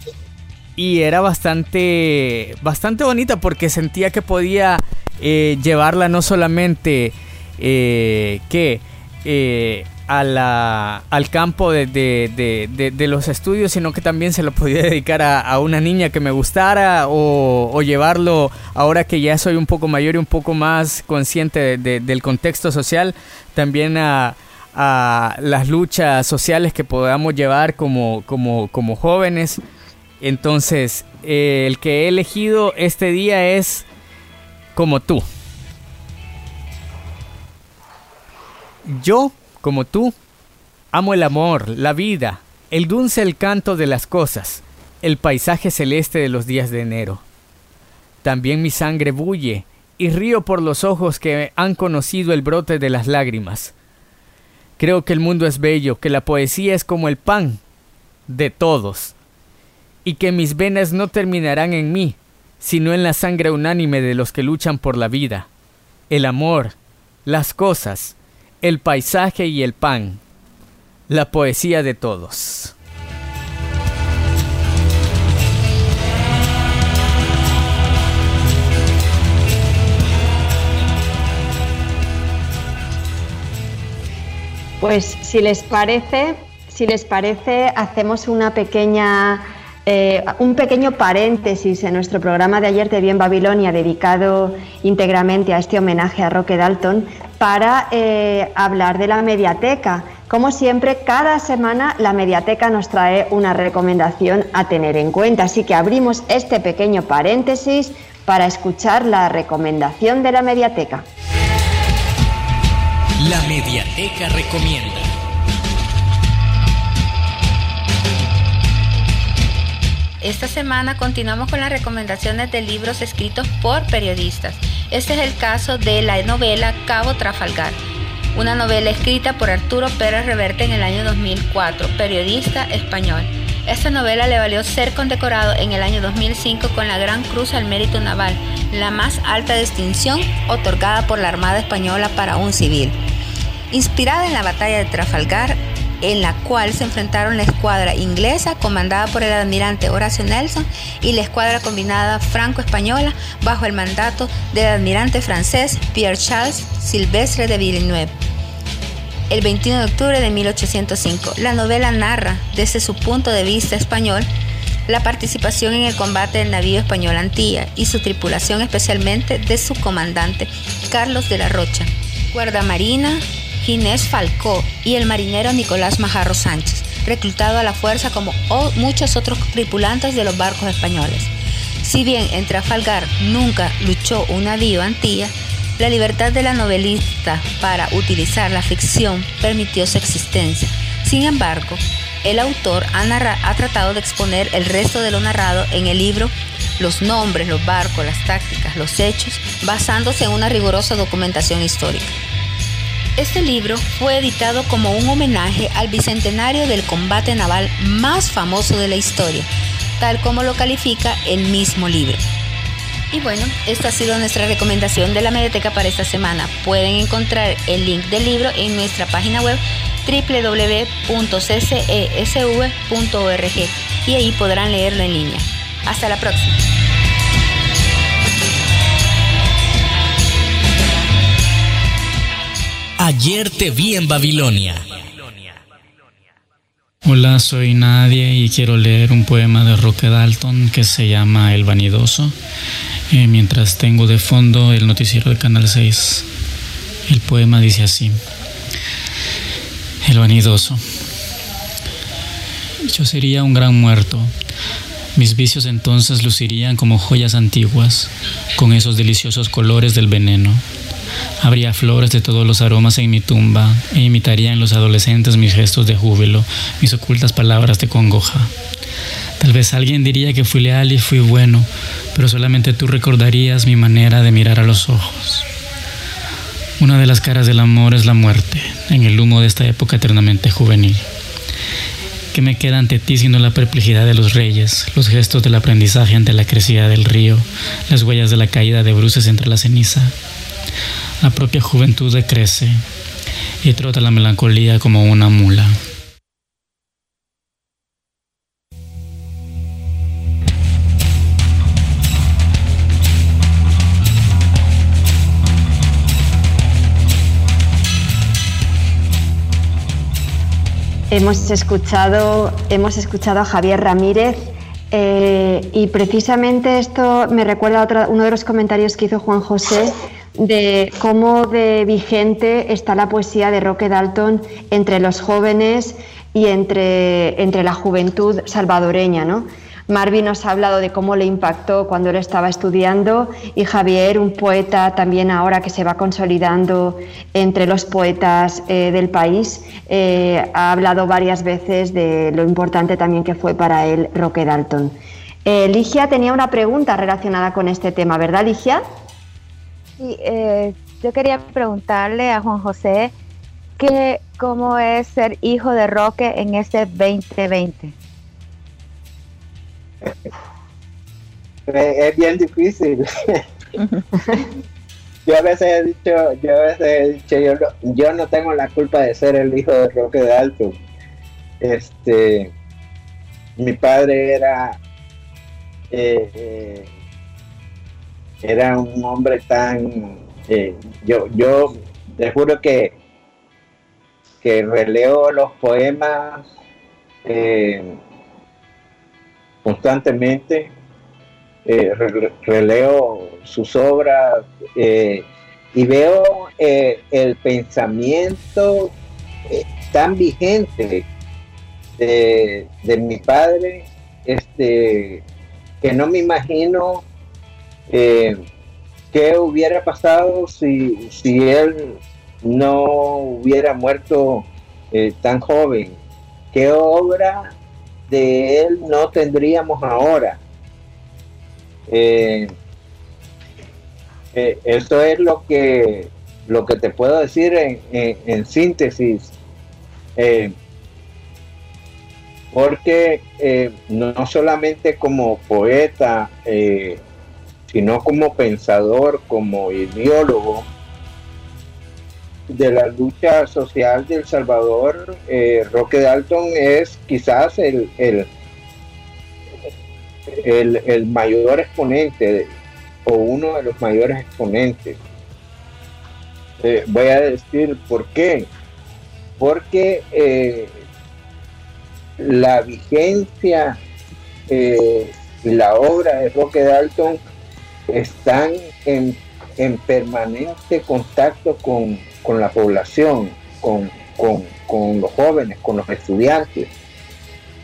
S3: y era bastante, bastante bonita porque sentía que podía llevarla no solamente que a la, al campo de, de, de, los estudios, sino que también se lo podía dedicar a, una niña que me gustara o, o, llevarlo ahora que ya soy un poco mayor y un poco más consciente del contexto social, también a, a las luchas sociales que podamos llevar como, como, como jóvenes. Entonces, eh, el que he elegido este día es como tú. Yo, como tú, amo el amor, la vida, el dulce el canto de las cosas, el paisaje celeste de los días de enero. También mi sangre bulle y río por los ojos que han conocido el brote de las lágrimas. Creo que el mundo es bello, que la poesía es como el pan de todos, y que mis venas no terminarán en mí, sino en la sangre unánime de los que luchan por la vida, el amor, las cosas, el paisaje y el pan, la poesía de todos.
S2: Pues si les parece, si les parece, hacemos una pequeña, eh, un pequeño paréntesis en nuestro programa de ayer de Bien Babilonia, dedicado íntegramente a este homenaje a Roque Dalton, para eh, hablar de la mediateca. Como siempre, cada semana la mediateca nos trae una recomendación a tener en cuenta, así que abrimos este pequeño paréntesis para escuchar la recomendación de la mediateca.
S1: La Mediateca recomienda.
S4: Esta semana continuamos con las recomendaciones de libros escritos por periodistas. Este es el caso de la novela Cabo Trafalgar, una novela escrita por Arturo Pérez Reverte en el año 2004, periodista español. Esta novela le valió ser condecorado en el año 2005 con la Gran Cruz al Mérito Naval, la más alta distinción otorgada por la Armada Española para un civil. Inspirada en la batalla de Trafalgar, en la cual se enfrentaron la escuadra inglesa comandada por el almirante Horacio Nelson y la escuadra combinada franco-española bajo el mandato del almirante francés Pierre Charles Silvestre de Villeneuve el 21 de octubre de 1805. La novela narra, desde su punto de vista español, la participación en el combate del navío español Antilla y su tripulación, especialmente de su comandante, Carlos de la Rocha, guardamarina Ginés Falcó y el marinero Nicolás Majarro Sánchez, reclutado a la fuerza como muchos otros tripulantes de los barcos españoles. Si bien en Trafalgar nunca luchó un navío Antilla, la libertad de la novelista para utilizar la ficción permitió su existencia. Sin embargo, el autor ha, tratado de exponer el resto de lo narrado en el libro los nombres, los barcos, las tácticas, los hechos, basándose en una rigurosa documentación histórica. Este libro fue editado como un homenaje al bicentenario del combate naval más famoso de la historia, tal como lo califica el mismo libro. Y bueno, esta ha sido nuestra recomendación de la Mediateca para esta semana. Pueden encontrar el link del libro en nuestra página web www.ccesv.org y ahí podrán leerlo en línea. Hasta la próxima.
S1: Ayer te vi en Babilonia.
S8: Hola, soy Nadie y quiero leer un poema de Roque Dalton que se llama El Vanidoso. Eh, mientras tengo de fondo el noticiero de Canal 6. El poema dice así. El vanidoso. Yo sería un gran muerto. Mis vicios entonces lucirían como joyas antiguas, con esos deliciosos colores del veneno. Habría flores de todos los aromas en mi tumba e imitarían los adolescentes mis gestos de júbilo, mis ocultas palabras de congoja. Tal vez alguien diría que fui leal y fui bueno, pero solamente tú recordarías mi manera de mirar a los ojos. Una de las caras del amor es la muerte, en el humo de esta época eternamente juvenil. ¿Qué me queda ante ti sino la perplejidad de los reyes, los gestos del aprendizaje ante la crecida del río, las huellas de la caída de bruces entre la ceniza? La propia juventud decrece y trota la melancolía como una mula.
S2: Hemos escuchado, hemos escuchado a Javier Ramírez eh, y precisamente esto me recuerda a uno de los comentarios que hizo Juan José de cómo de vigente está la poesía de Roque Dalton entre los jóvenes y entre, entre la juventud salvadoreña. ¿no? Marvin nos ha hablado de cómo le impactó cuando él estaba estudiando y Javier, un poeta también ahora que se va consolidando entre los poetas eh, del país, eh, ha hablado varias veces de lo importante también que fue para él Roque Dalton. Eh, Ligia tenía una pregunta relacionada con este tema, ¿verdad Ligia?
S9: Sí, yo quería preguntarle a Juan José que
S4: cómo es ser hijo de Roque en este 2020?
S5: Es bien difícil. (laughs) yo a veces he dicho, yo a veces he dicho, yo no, yo no tengo la culpa de ser el hijo de Roque de Alto. Este, mi padre era eh, eh, era un hombre tan eh, yo yo te juro que que releo los poemas constantemente releo sus obras y veo el pensamiento tan vigente de, de mi padre este que no me imagino eh, qué hubiera pasado si, si él no hubiera muerto eh, tan joven. ¿Qué obra de él no tendríamos ahora? Eh, eso es lo que, lo que te puedo decir en, en síntesis porque eh, no solamente como poeta, eh, sino como pensador, como ideólogo de la lucha social de El Salvador, eh, Roque Dalton es quizás el, el, el, mayor exponente o uno de los mayores exponentes. voy a decir por qué. Porque la vigencia eh, y la obra de Roque Dalton están en, permanente contacto con, la población, con, los jóvenes, con los estudiantes.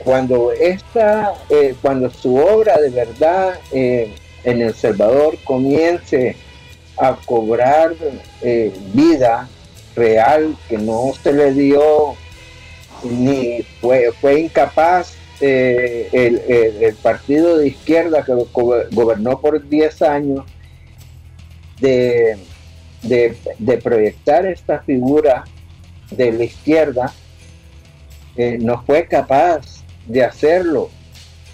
S5: Cuando, esta, eh, cuando su obra de verdad eh, en El Salvador comience a cobrar vida real que no se le dio ni fue, fue incapaz eh, el, partido de izquierda que gobernó por 10 años de, de, proyectar esta figura de la izquierda, eh, no fue capaz de hacerlo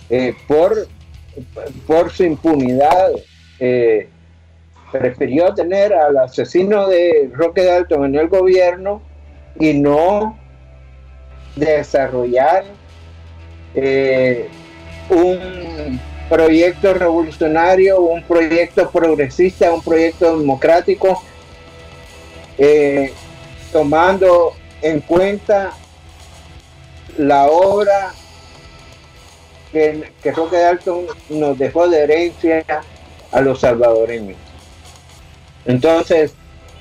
S5: eh, por, por su impunidad. prefirió tener al asesino de Roque Dalton en el gobierno y no desarrollar eh, un proyecto revolucionario, un proyecto progresista, un proyecto democrático, eh, tomando en cuenta la obra que, que Roque Dalton nos dejó de herencia a los salvadoreños. Entonces,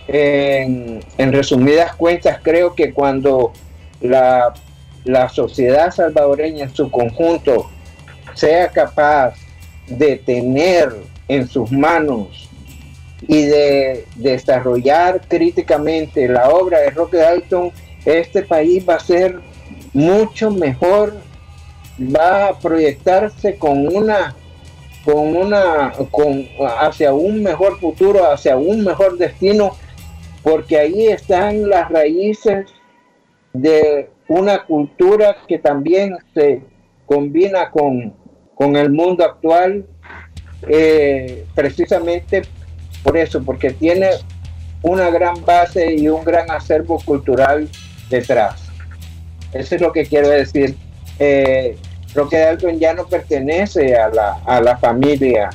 S5: en resumidas cuentas, creo que cuando la, sociedad salvadoreña en su conjunto sea capaz de tener en sus manos y de desarrollar críticamente la obra de Roque Dalton, este país va a ser mucho mejor, va a proyectarse con una con una con hacia un mejor futuro, hacia un mejor destino, porque ahí están las raíces de una cultura que también se combina con, el mundo actual, eh, precisamente por eso, porque tiene una gran base y un gran acervo cultural detrás. Eso es lo que quiero decir. Eh, Roque Dalton ya no pertenece a la, a la familia.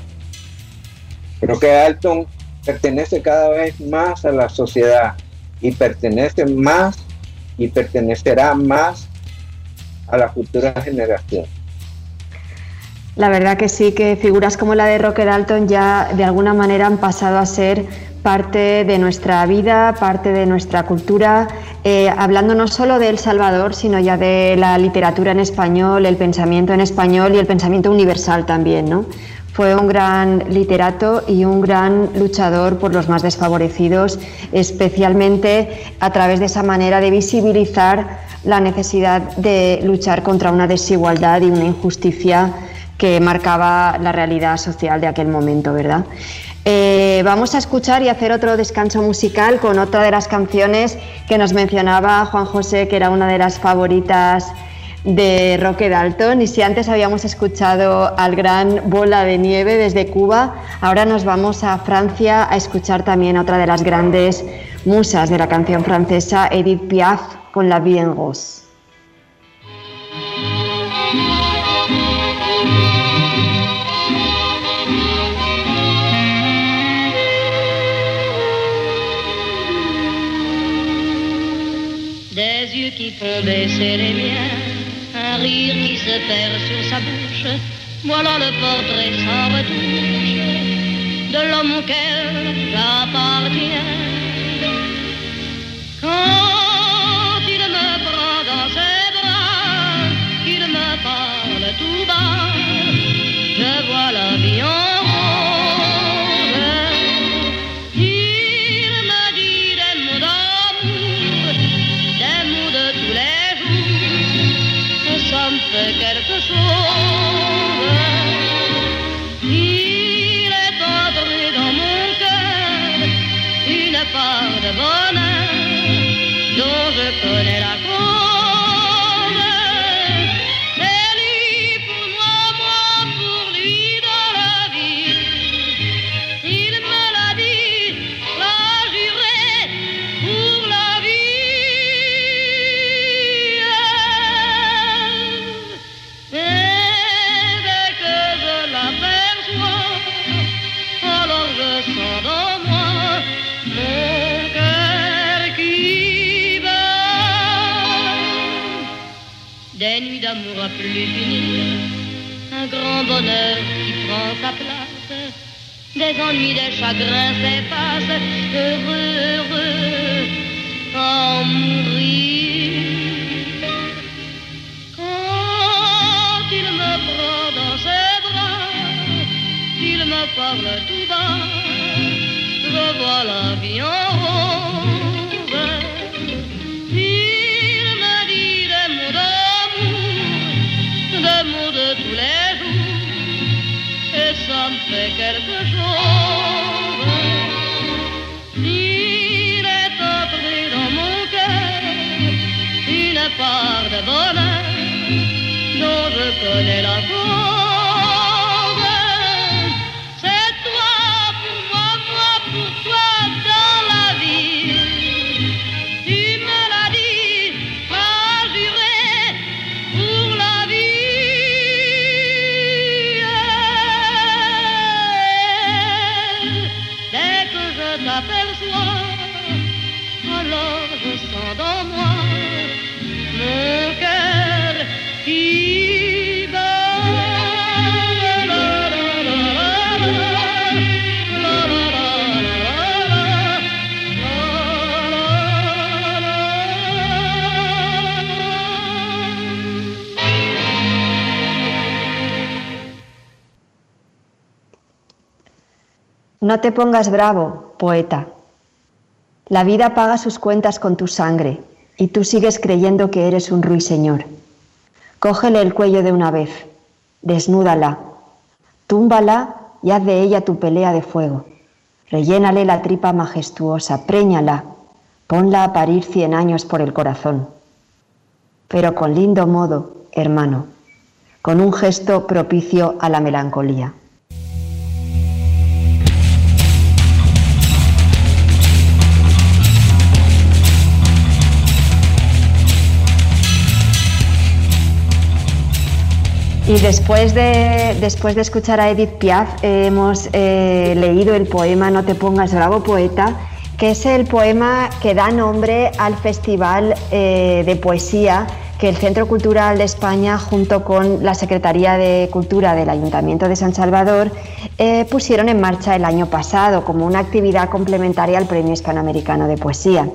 S5: Roque Dalton pertenece cada vez más a la sociedad y pertenece más y pertenecerá más a la futura generación.
S2: La verdad que sí, que figuras como la de Roque Dalton ya de alguna manera han pasado a ser parte de nuestra vida, parte de nuestra cultura, eh, hablando no solo de El Salvador, sino ya de la literatura en español, el pensamiento en español y el pensamiento universal también, ¿no? Fue un gran literato y un gran luchador por los más desfavorecidos, especialmente a través de esa manera de visibilizar la necesidad de luchar contra una desigualdad y una injusticia que marcaba la realidad social de aquel momento, ¿verdad? Eh, vamos a escuchar y hacer otro descanso musical con otra de las canciones que nos mencionaba Juan José, que era una de las favoritas de Roque Dalton. Y si antes habíamos escuchado al gran Bola de Nieve desde Cuba, ahora nos vamos a Francia a escuchar también otra de las grandes musas de la canción francesa, Edith Piaf, con La Vie en Rose.
S10: Qui se perd sur sa bouche, voilà le portrait sans retouche de l'homme auquel j'appartiens. Quand Ennuis, des chagrins s'effacent. Heureux, heureux, en mourir. Quand il me prend dans ses bras, il me parle tout part
S2: No te pongas bravo, poeta. La vida paga sus cuentas con tu sangre y tú sigues creyendo que eres un ruiseñor. Cógele el cuello de una vez, desnúdala, túmbala y haz de ella tu pelea de fuego. Rellénale la tripa majestuosa, préñala, ponla a parir cien años por el corazón. Pero con lindo modo, hermano, con un gesto propicio a la melancolía. Y después de, después de escuchar a Edith Piaf, hemos eh, leído el poema No te pongas bravo, poeta, que es el poema que da nombre al Festival eh, de Poesía que el Centro Cultural de España, junto con la Secretaría de Cultura del Ayuntamiento de San Salvador, eh, pusieron en marcha el año pasado como una actividad complementaria al Premio Hispanoamericano de Poesía.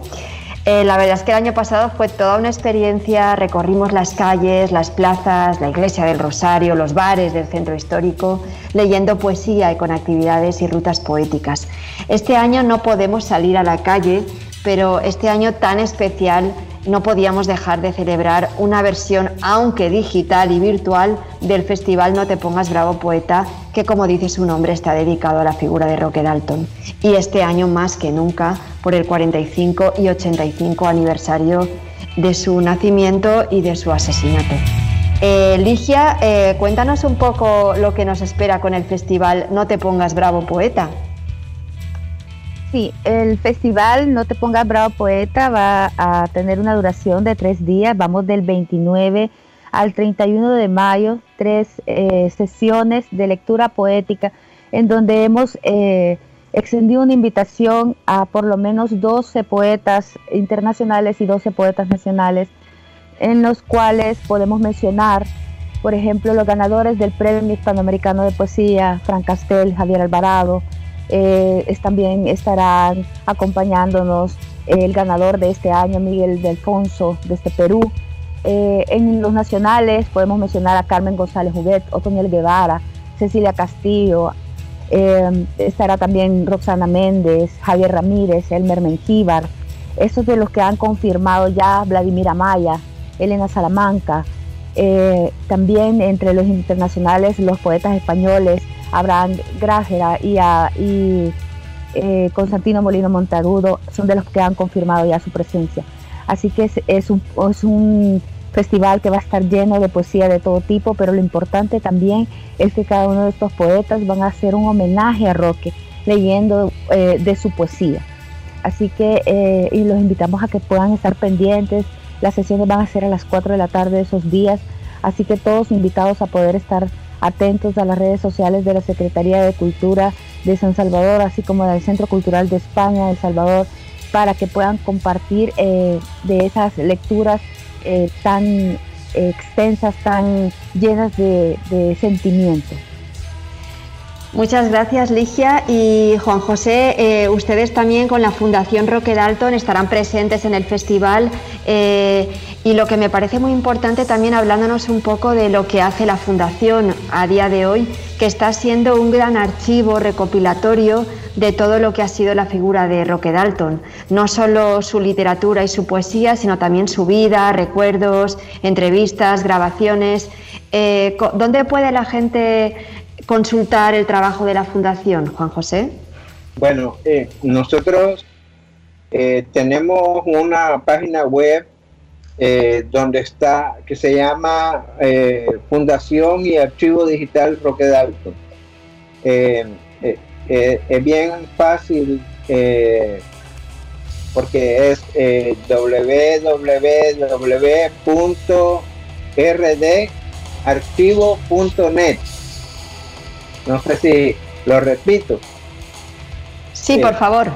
S2: Eh, la verdad es que el año pasado fue toda una experiencia, recorrimos las calles, las plazas, la iglesia del Rosario, los bares del centro histórico, leyendo poesía y con actividades y rutas poéticas. Este año no podemos salir a la calle, pero este año tan especial no podíamos dejar de celebrar una versión, aunque digital y virtual, del festival No te pongas bravo poeta, que como dice su nombre está dedicado a la figura de Roque Dalton. Y este año más que nunca, por el 45 y 85 aniversario de su nacimiento y de su asesinato. Eh, Ligia, eh, cuéntanos un poco lo que nos espera con el festival No te pongas bravo poeta.
S4: Sí, el festival No te pongas bravo poeta va a tener una duración de tres días. Vamos del 29 al 31 de mayo, tres eh, sesiones de lectura poética en donde hemos eh, extendido una invitación a por lo menos 12 poetas internacionales y 12 poetas nacionales, en los cuales podemos mencionar, por ejemplo, los ganadores del Premio Hispanoamericano de Poesía, Fran Castel, Javier Alvarado, eh, también estarán acompañándonos el ganador de este año, Miguel Delfonso, desde Perú. Eh, en los nacionales podemos mencionar a Carmen González Juguet, Otoniel Guevara, Cecilia Castillo, eh, estará también Roxana Méndez, Javier Ramírez, Elmer Mengíbar, estos de los que han confirmado ya Vladimir Amaya, Elena Salamanca, también entre los internacionales los poetas españoles Abraham Grájera y, a, eh, Constantino Molino Montarudo son de los que han confirmado ya su presencia. Así que es, un, es un festival que va a estar lleno de poesía de todo tipo, pero lo importante también es que cada uno de estos poetas van a hacer un homenaje a Roque leyendo eh, de su poesía. Así que eh, los invitamos a que puedan estar pendientes. Las sesiones van a ser a las 4 de la tarde de esos días, así que todos invitados a poder estar atentos a las redes sociales de la Secretaría de Cultura de San Salvador, así como del Centro Cultural de España El Salvador, para que puedan compartir eh, de esas lecturas eh, tan extensas, tan llenas de, de sentimiento.
S2: Muchas gracias Ligia y Juan José. Eh, ustedes también con la Fundación Roque Dalton estarán presentes en el festival eh, y lo que me parece muy importante también hablándonos un poco de lo que hace la Fundación a día de hoy, que está siendo un gran archivo recopilatorio de todo lo que ha sido la figura de Roque Dalton. No solo su literatura y su poesía, sino también su vida, recuerdos, entrevistas, grabaciones. Eh, ¿Dónde puede la gente consultar el trabajo de la Fundación, Juan José?
S5: Bueno, eh, nosotros eh, tenemos una página web eh, donde está, que se llama Fundación y Archivo Digital Roque Dalton. es bien fácil porque es www.rdarchivo.net no sé si lo repito.
S2: Sí, por favor.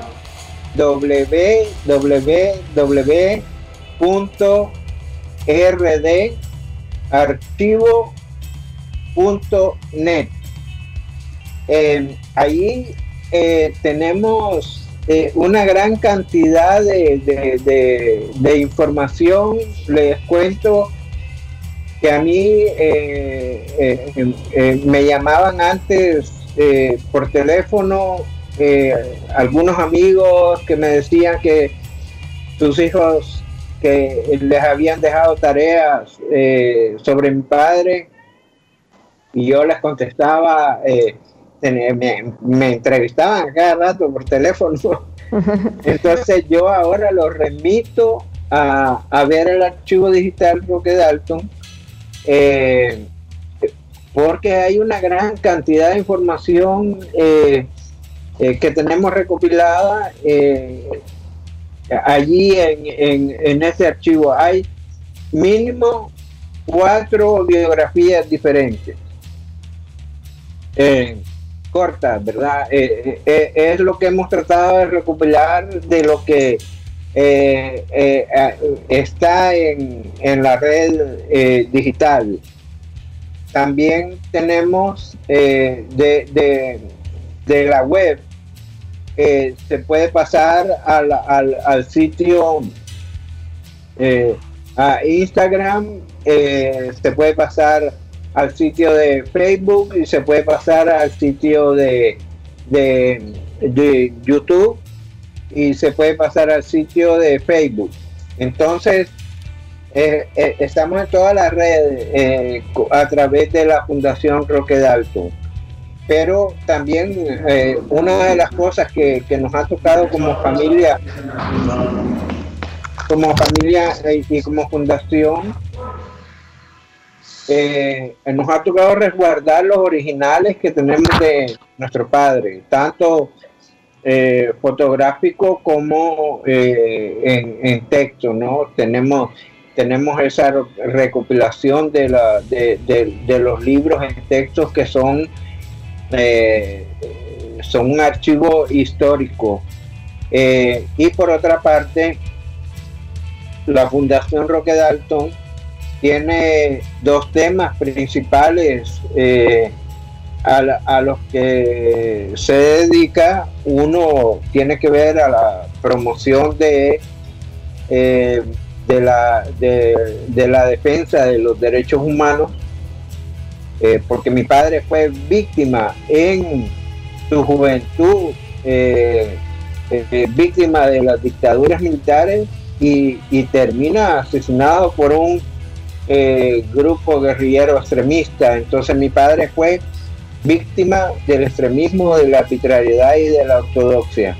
S5: www.rdarchivo.net. Eh, ahí eh, tenemos eh, una gran cantidad de, de, información. Les cuento que a mí eh, eh, eh, me llamaban antes por teléfono algunos amigos que me decían que sus hijos que les habían dejado tareas sobre mi padre y yo les contestaba, me, entrevistaban a cada rato por teléfono. (laughs) Entonces yo ahora lo remito a, a ver el archivo digital Roque Dalton eh, porque hay una gran cantidad de información eh, eh, que tenemos recopilada allí en, en, ese archivo. Hay mínimo cuatro biografías diferentes. cortas, ¿verdad? es lo que hemos tratado de recopilar de lo que eh, eh, está en, la red eh, digital. También tenemos de, la web, se puede pasar al, sitio a Instagram, se puede pasar al sitio de Facebook y se puede pasar al sitio de, de YouTube y se puede pasar al sitio de Facebook. Entonces, Eh, eh, estamos en todas las redes eh, a través de la Fundación Roque Dalton. Pero también una de las cosas que, nos ha tocado como familia, como familia y como fundación, nos ha tocado resguardar los originales que tenemos de nuestro padre, tanto fotográfico como en, en, texto, ¿no? Tenemos tenemos esa recopilación de, la, de, los libros en textos que son, eh, son un archivo histórico. Eh, y por otra parte, la Fundación Roque Dalton tiene dos temas principales eh, a, los que se dedica. Uno tiene que ver a la promoción de de la, de, la defensa de los derechos humanos, eh, porque mi padre fue víctima en su juventud, eh, eh, víctima de las dictaduras militares y, termina asesinado por un grupo guerrillero extremista. Entonces mi padre fue víctima del extremismo, de la arbitrariedad y de la ortodoxia.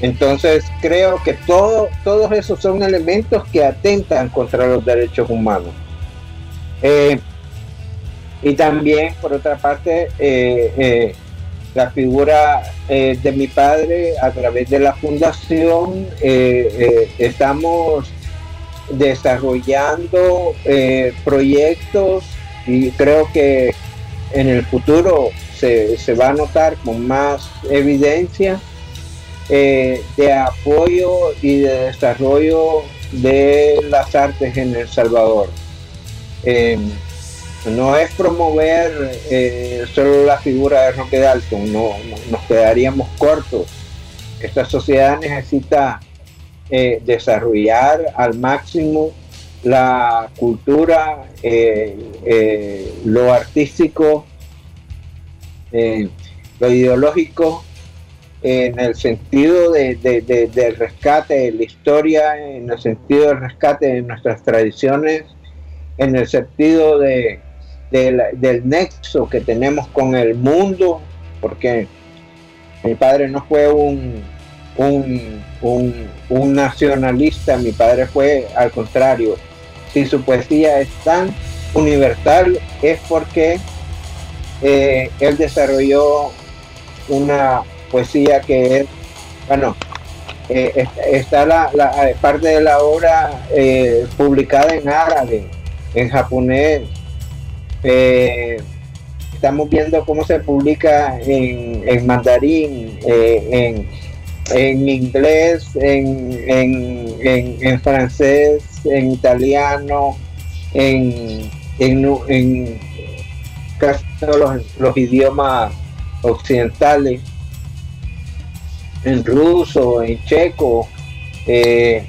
S5: Entonces creo que todo, todos esos son elementos que atentan contra los derechos humanos. Eh, y también, por otra parte, eh, eh, la figura de mi padre a través de la fundación, estamos desarrollando proyectos y creo que en el futuro se, se va a notar con más evidencia eh, de apoyo y de desarrollo de las artes en El Salvador. Eh, no es promover eh, solo la figura de Roque Dalton, no, nos quedaríamos cortos. Esta sociedad necesita desarrollar al máximo la cultura, lo artístico, lo ideológico en el sentido de, del rescate de la historia, en el sentido del rescate de nuestras tradiciones, en el sentido de, del nexo que tenemos con el mundo, porque mi padre no fue un, un, nacionalista, mi padre fue al contrario. Si su poesía es tan universal es porque eh, él desarrolló una poesía que es, bueno, eh, está la, parte de la obra eh, publicada en árabe, en japonés. estamos viendo cómo se publica en, mandarín, en, inglés, en, francés, en italiano, en, casi todos los idiomas occidentales en ruso, en checo. Eh,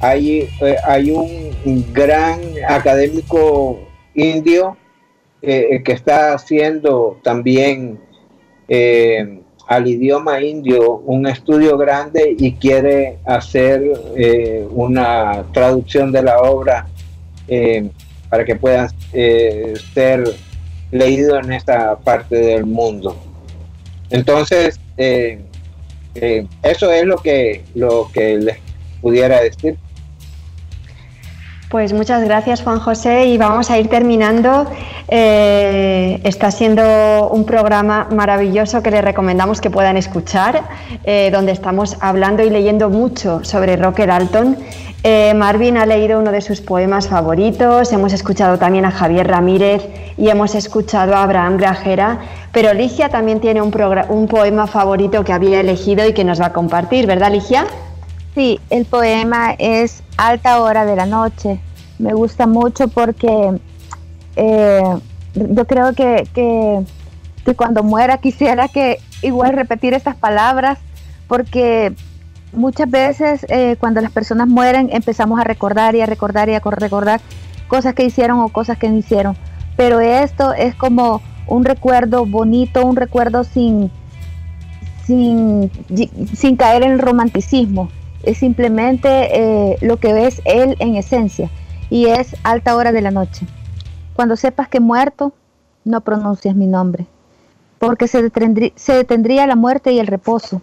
S5: hay, eh, hay un gran académico indio eh, que está haciendo también al idioma indio un estudio grande y quiere hacer una traducción de la obra para que pueda ser leído en esta parte del mundo. Entonces, eh, eso es lo que, lo que les pudiera decir.
S2: Pues muchas gracias Juan José y vamos a ir terminando. Eh, está siendo un programa maravilloso que les recomendamos que puedan escuchar, eh, donde estamos hablando y leyendo mucho sobre Roque Dalton. Marvin ha leído uno de sus poemas favoritos, hemos escuchado también a Javier Ramírez y hemos escuchado a Abraham Grajera pero Ligia también tiene un, un poema favorito que había elegido y que nos va a compartir, ¿verdad Ligia?
S4: Sí, el poema es Alta Hora de la Noche. Me gusta mucho porque eh, yo creo que, que, cuando muera quisiera que igual repetir estas palabras porque muchas veces eh, cuando las personas mueren empezamos a recordar y a recordar y a recordar cosas que hicieron o cosas que no hicieron. Pero esto es como un recuerdo bonito, un recuerdo sin, sin, sin caer en el romanticismo. Es simplemente eh, lo que ves él en esencia. y es alta hora de la noche. Cuando sepas que muerto, no pronuncias mi nombre, porque se detendría, se detendría la muerte y el reposo.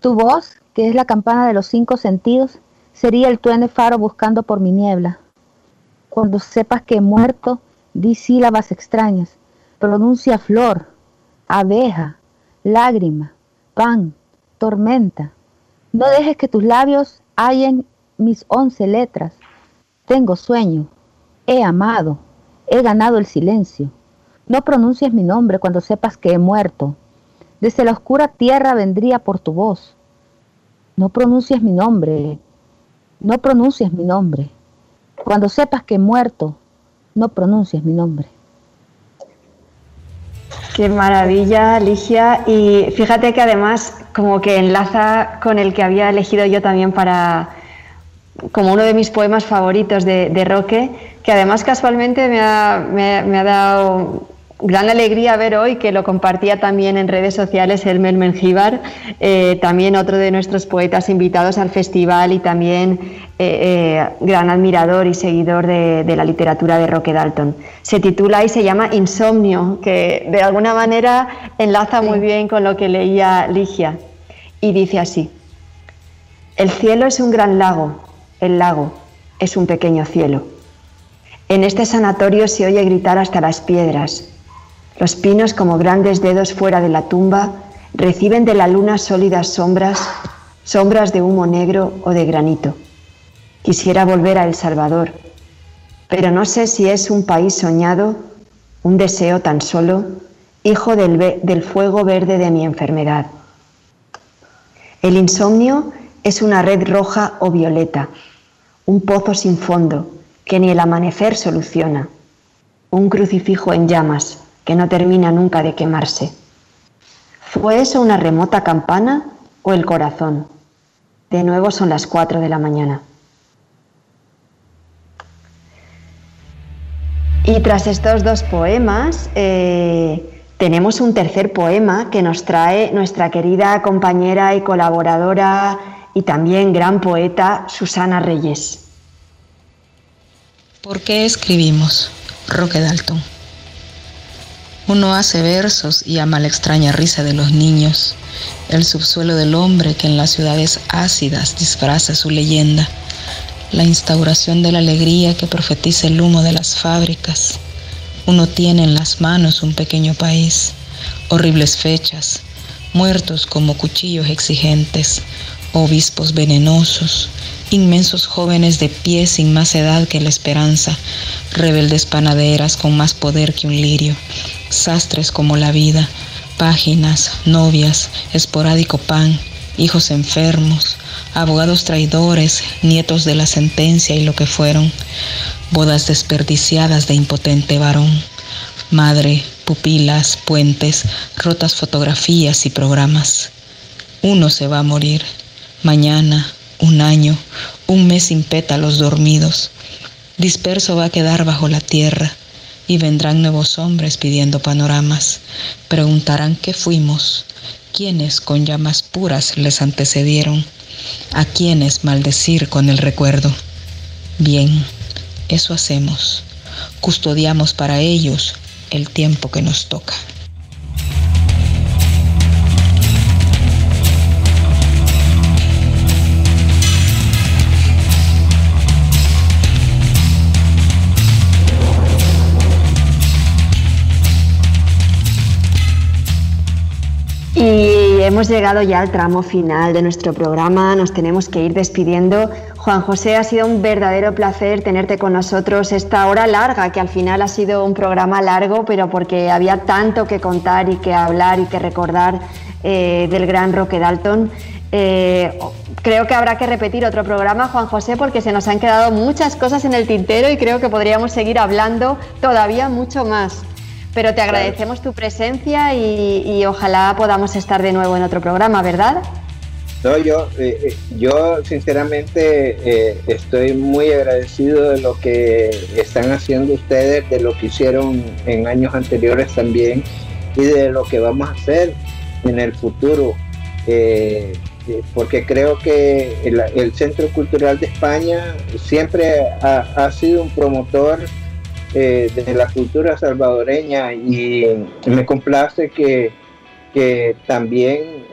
S4: Tu voz, que es la campana de los cinco sentidos, sería el tuene faro buscando por mi niebla. Cuando sepas que muerto, di sílabas extrañas, pronuncia flor, abeja, lágrima, pan, tormenta. No dejes que tus labios hallen mis once letras. Tengo sueño, he amado, he ganado el silencio. No pronuncies mi nombre cuando sepas que he muerto. Desde la oscura tierra vendría por tu voz. No pronuncies mi nombre, no pronuncies mi nombre. Cuando sepas que he muerto, no pronuncies mi nombre.
S2: Qué maravilla, Ligia. Y fíjate que además como que enlaza con el que había elegido yo también para como uno de mis poemas favoritos de, Roque, que además casualmente me ha, me ha dado gran alegría ver hoy que lo compartía también en redes sociales el Mengíbar, eh, también otro de nuestros poetas invitados al festival y también eh, eh, gran admirador y seguidor de, la literatura de Roque Dalton. Se titula y se llama Insomnio, que de alguna manera enlaza muy bien con lo que leía Ligia. Y dice así, el cielo es un gran lago, el lago es un pequeño cielo. En este sanatorio se oye gritar hasta las piedras, los pinos, como grandes dedos fuera de la tumba, reciben de la luna sólidas sombras, sombras de humo negro o de granito. Quisiera volver a El Salvador, pero no sé si es un país soñado, un deseo tan solo, hijo del, del fuego verde de mi enfermedad. El insomnio es una red roja o violeta, un pozo sin fondo que ni el amanecer soluciona, un crucifijo en llamas que no termina nunca de quemarse. ¿Fue eso una remota campana o el corazón? De nuevo son las cuatro de la mañana. Y tras estos dos poemas, eh, tenemos un tercer poema que nos trae nuestra querida compañera y colaboradora y también gran poeta Susana Reyes.
S11: ¿Por qué escribimos? Roque Dalton. Uno hace versos y ama la extraña risa de los niños, el subsuelo del hombre que en las ciudades ácidas disfraza su leyenda, la instauración de la alegría que profetiza el humo de las fábricas. Uno tiene en las manos un pequeño país, horribles fechas, muertos como cuchillos exigentes, obispos venenosos, inmensos jóvenes de pie sin más edad que la esperanza, rebeldes panaderas con más poder que un lirio, sastres como la vida, páginas, novias, esporádico pan, hijos enfermos, abogados traidores, nietos de la sentencia y lo que fueron, bodas desperdiciadas de impotente varón, madre, pupilas, puentes, rotas fotografías y programas. Uno se va a morir, mañana, un año, un mes sin pétalos dormidos. Disperso va a quedar bajo la tierra, y vendrán nuevos hombres pidiendo panoramas. Preguntarán qué fuimos, quiénes con llamas puras les antecedieron, a quiénes maldecir con el recuerdo. Bien, eso hacemos. Custodiamos para ellos el tiempo que nos toca.
S2: Y hemos llegado ya al tramo final de nuestro programa, nos tenemos que ir despidiendo. Juan José, ha sido un verdadero placer tenerte con nosotros esta hora larga, que al final ha sido un programa largo, pero porque había tanto que contar y que hablar y que recordar eh, del gran Roque Dalton. Eh, creo que habrá que repetir otro programa, Juan José, porque se nos han quedado muchas cosas en el tintero y creo que podríamos seguir hablando todavía mucho más. Pero te agradecemos tu presencia y, ojalá podamos estar de nuevo en otro programa, ¿verdad?
S5: No, yo, eh, eh, yo sinceramente eh, estoy muy agradecido de lo que están haciendo ustedes, de lo que hicieron en años anteriores también y de lo que vamos a hacer en el futuro. porque creo que el, Centro Cultural de España siempre ha, sido un promotor de la cultura salvadoreña y me complace que, que también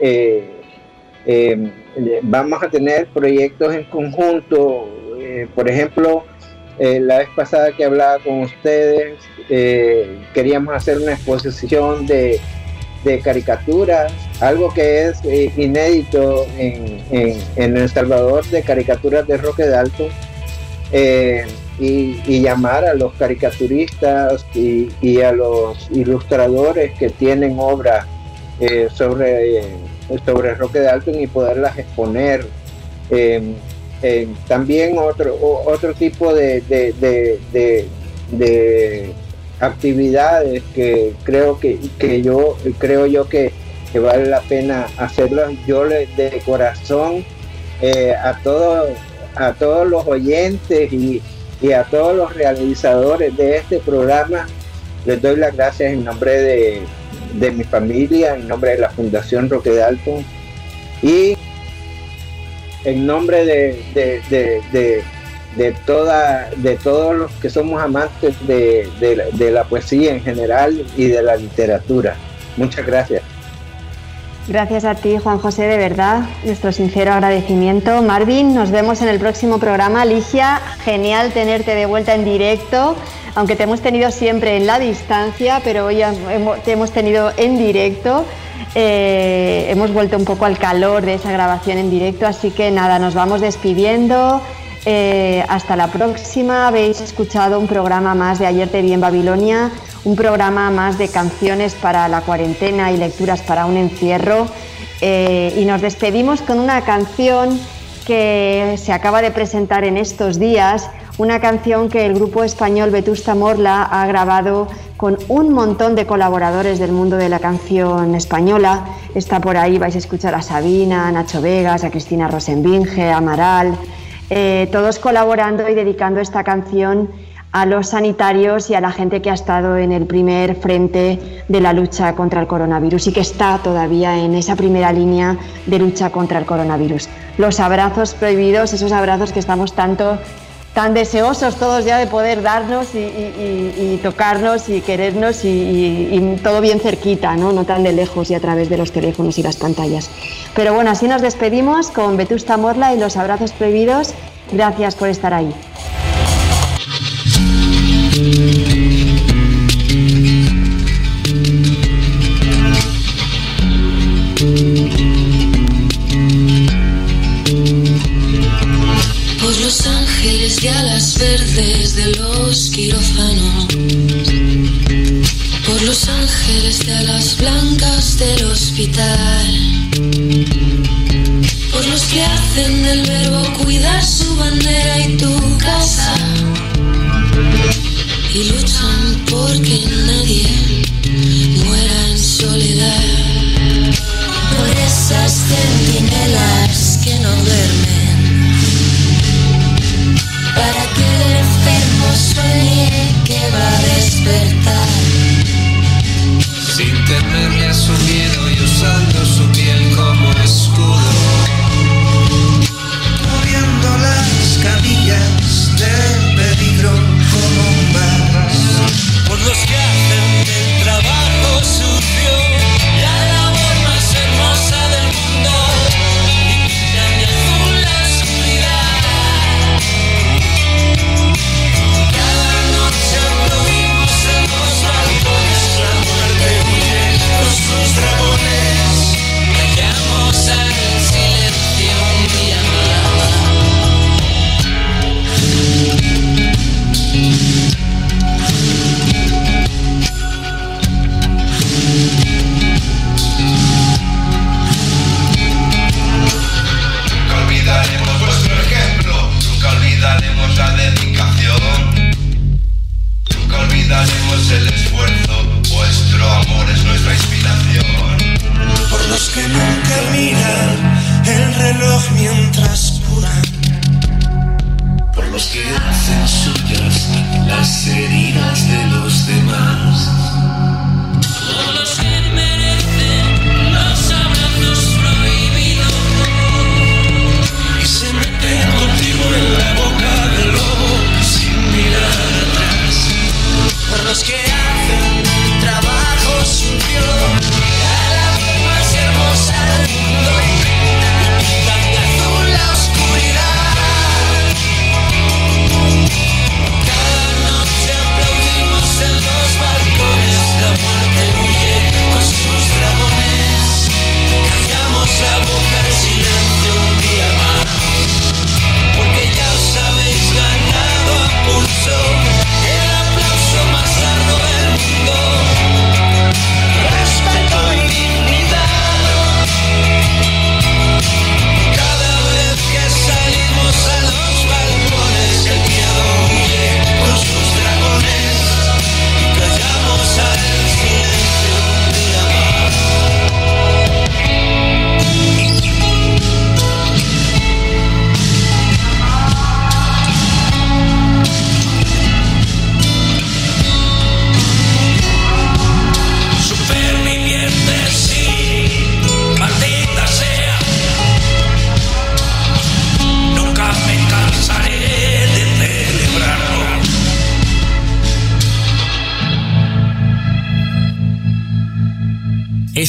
S5: vamos a tener proyectos en conjunto, por ejemplo, eh, la vez pasada que hablaba con ustedes, eh, queríamos hacer una exposición de, caricaturas, algo que es eh, inédito en, El Salvador de caricaturas de Roque Dalton, y, llamar a los caricaturistas y, a los ilustradores que tienen obras sobre, sobre Roque Dalton y poderlas exponer. Eh, también otro, otro tipo de, de, actividades que creo que, yo creo yo que, vale la pena hacerlas yo de corazón eh, a todos a todos los oyentes y, a todos los realizadores de este programa les doy las gracias en nombre de, de mi familia en nombre de la Fundación Roque Dalton y en nombre de, de, toda, de todos los que somos amantes de, la poesía en general y de la literatura. Muchas gracias.
S2: Gracias a ti, Juan José, de verdad, nuestro sincero agradecimiento. Marvin, nos vemos en el próximo programa. Ligia, genial tenerte de vuelta en directo, aunque te hemos tenido siempre en la distancia, pero hoy te hemos tenido en directo. Eh, hemos vuelto un poco al calor de esa grabación en directo, así que nada, nos vamos despidiendo. Eh, hasta la próxima. Habéis escuchado un programa más de Ayer te vi en Babilonia, un programa más de canciones para la cuarentena y lecturas para un encierro. Eh, y nos despedimos con una canción que se acaba de presentar en estos días, una canción que el grupo español Vetusta Morla ha grabado con un montón de colaboradores del mundo de la canción española. Está por ahí, vais a escuchar a Sabina, a Nacho Vegas, a Cristina Rosenbinge, a Amaral, eh, todos colaborando y dedicando esta canción a los sanitarios y a la gente que ha estado en el primer frente de la lucha contra el coronavirus y que está todavía en esa primera línea de lucha contra el coronavirus. Los abrazos prohibidos, esos abrazos que estamos tanto tan deseosos todos ya de poder darnos y, tocarnos y querernos y, todo bien cerquita, ¿no? no tan de lejos y a través de los teléfonos y las pantallas. Pero bueno, así nos despedimos con Vetusta Morla y los abrazos prohibidos. Gracias por estar ahí.
S12: Verdes de los quirófanos, por los ángeles de alas blancas del hospital, por los que hacen del verbo cuidar su bandera y tu casa, y luchan porque nadie muera en soledad, por esas centinelas que no duermen sueñe que va a despertar.
S13: Sin temerle a su miedo y usando su piel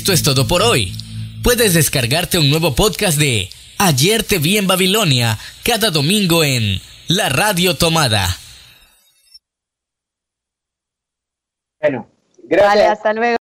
S1: Esto es todo por hoy. Puedes descargarte un nuevo podcast de Ayer te vi en Babilonia cada domingo en La Radio Tomada.
S5: Bueno, gracias.
S2: Vale, hasta luego.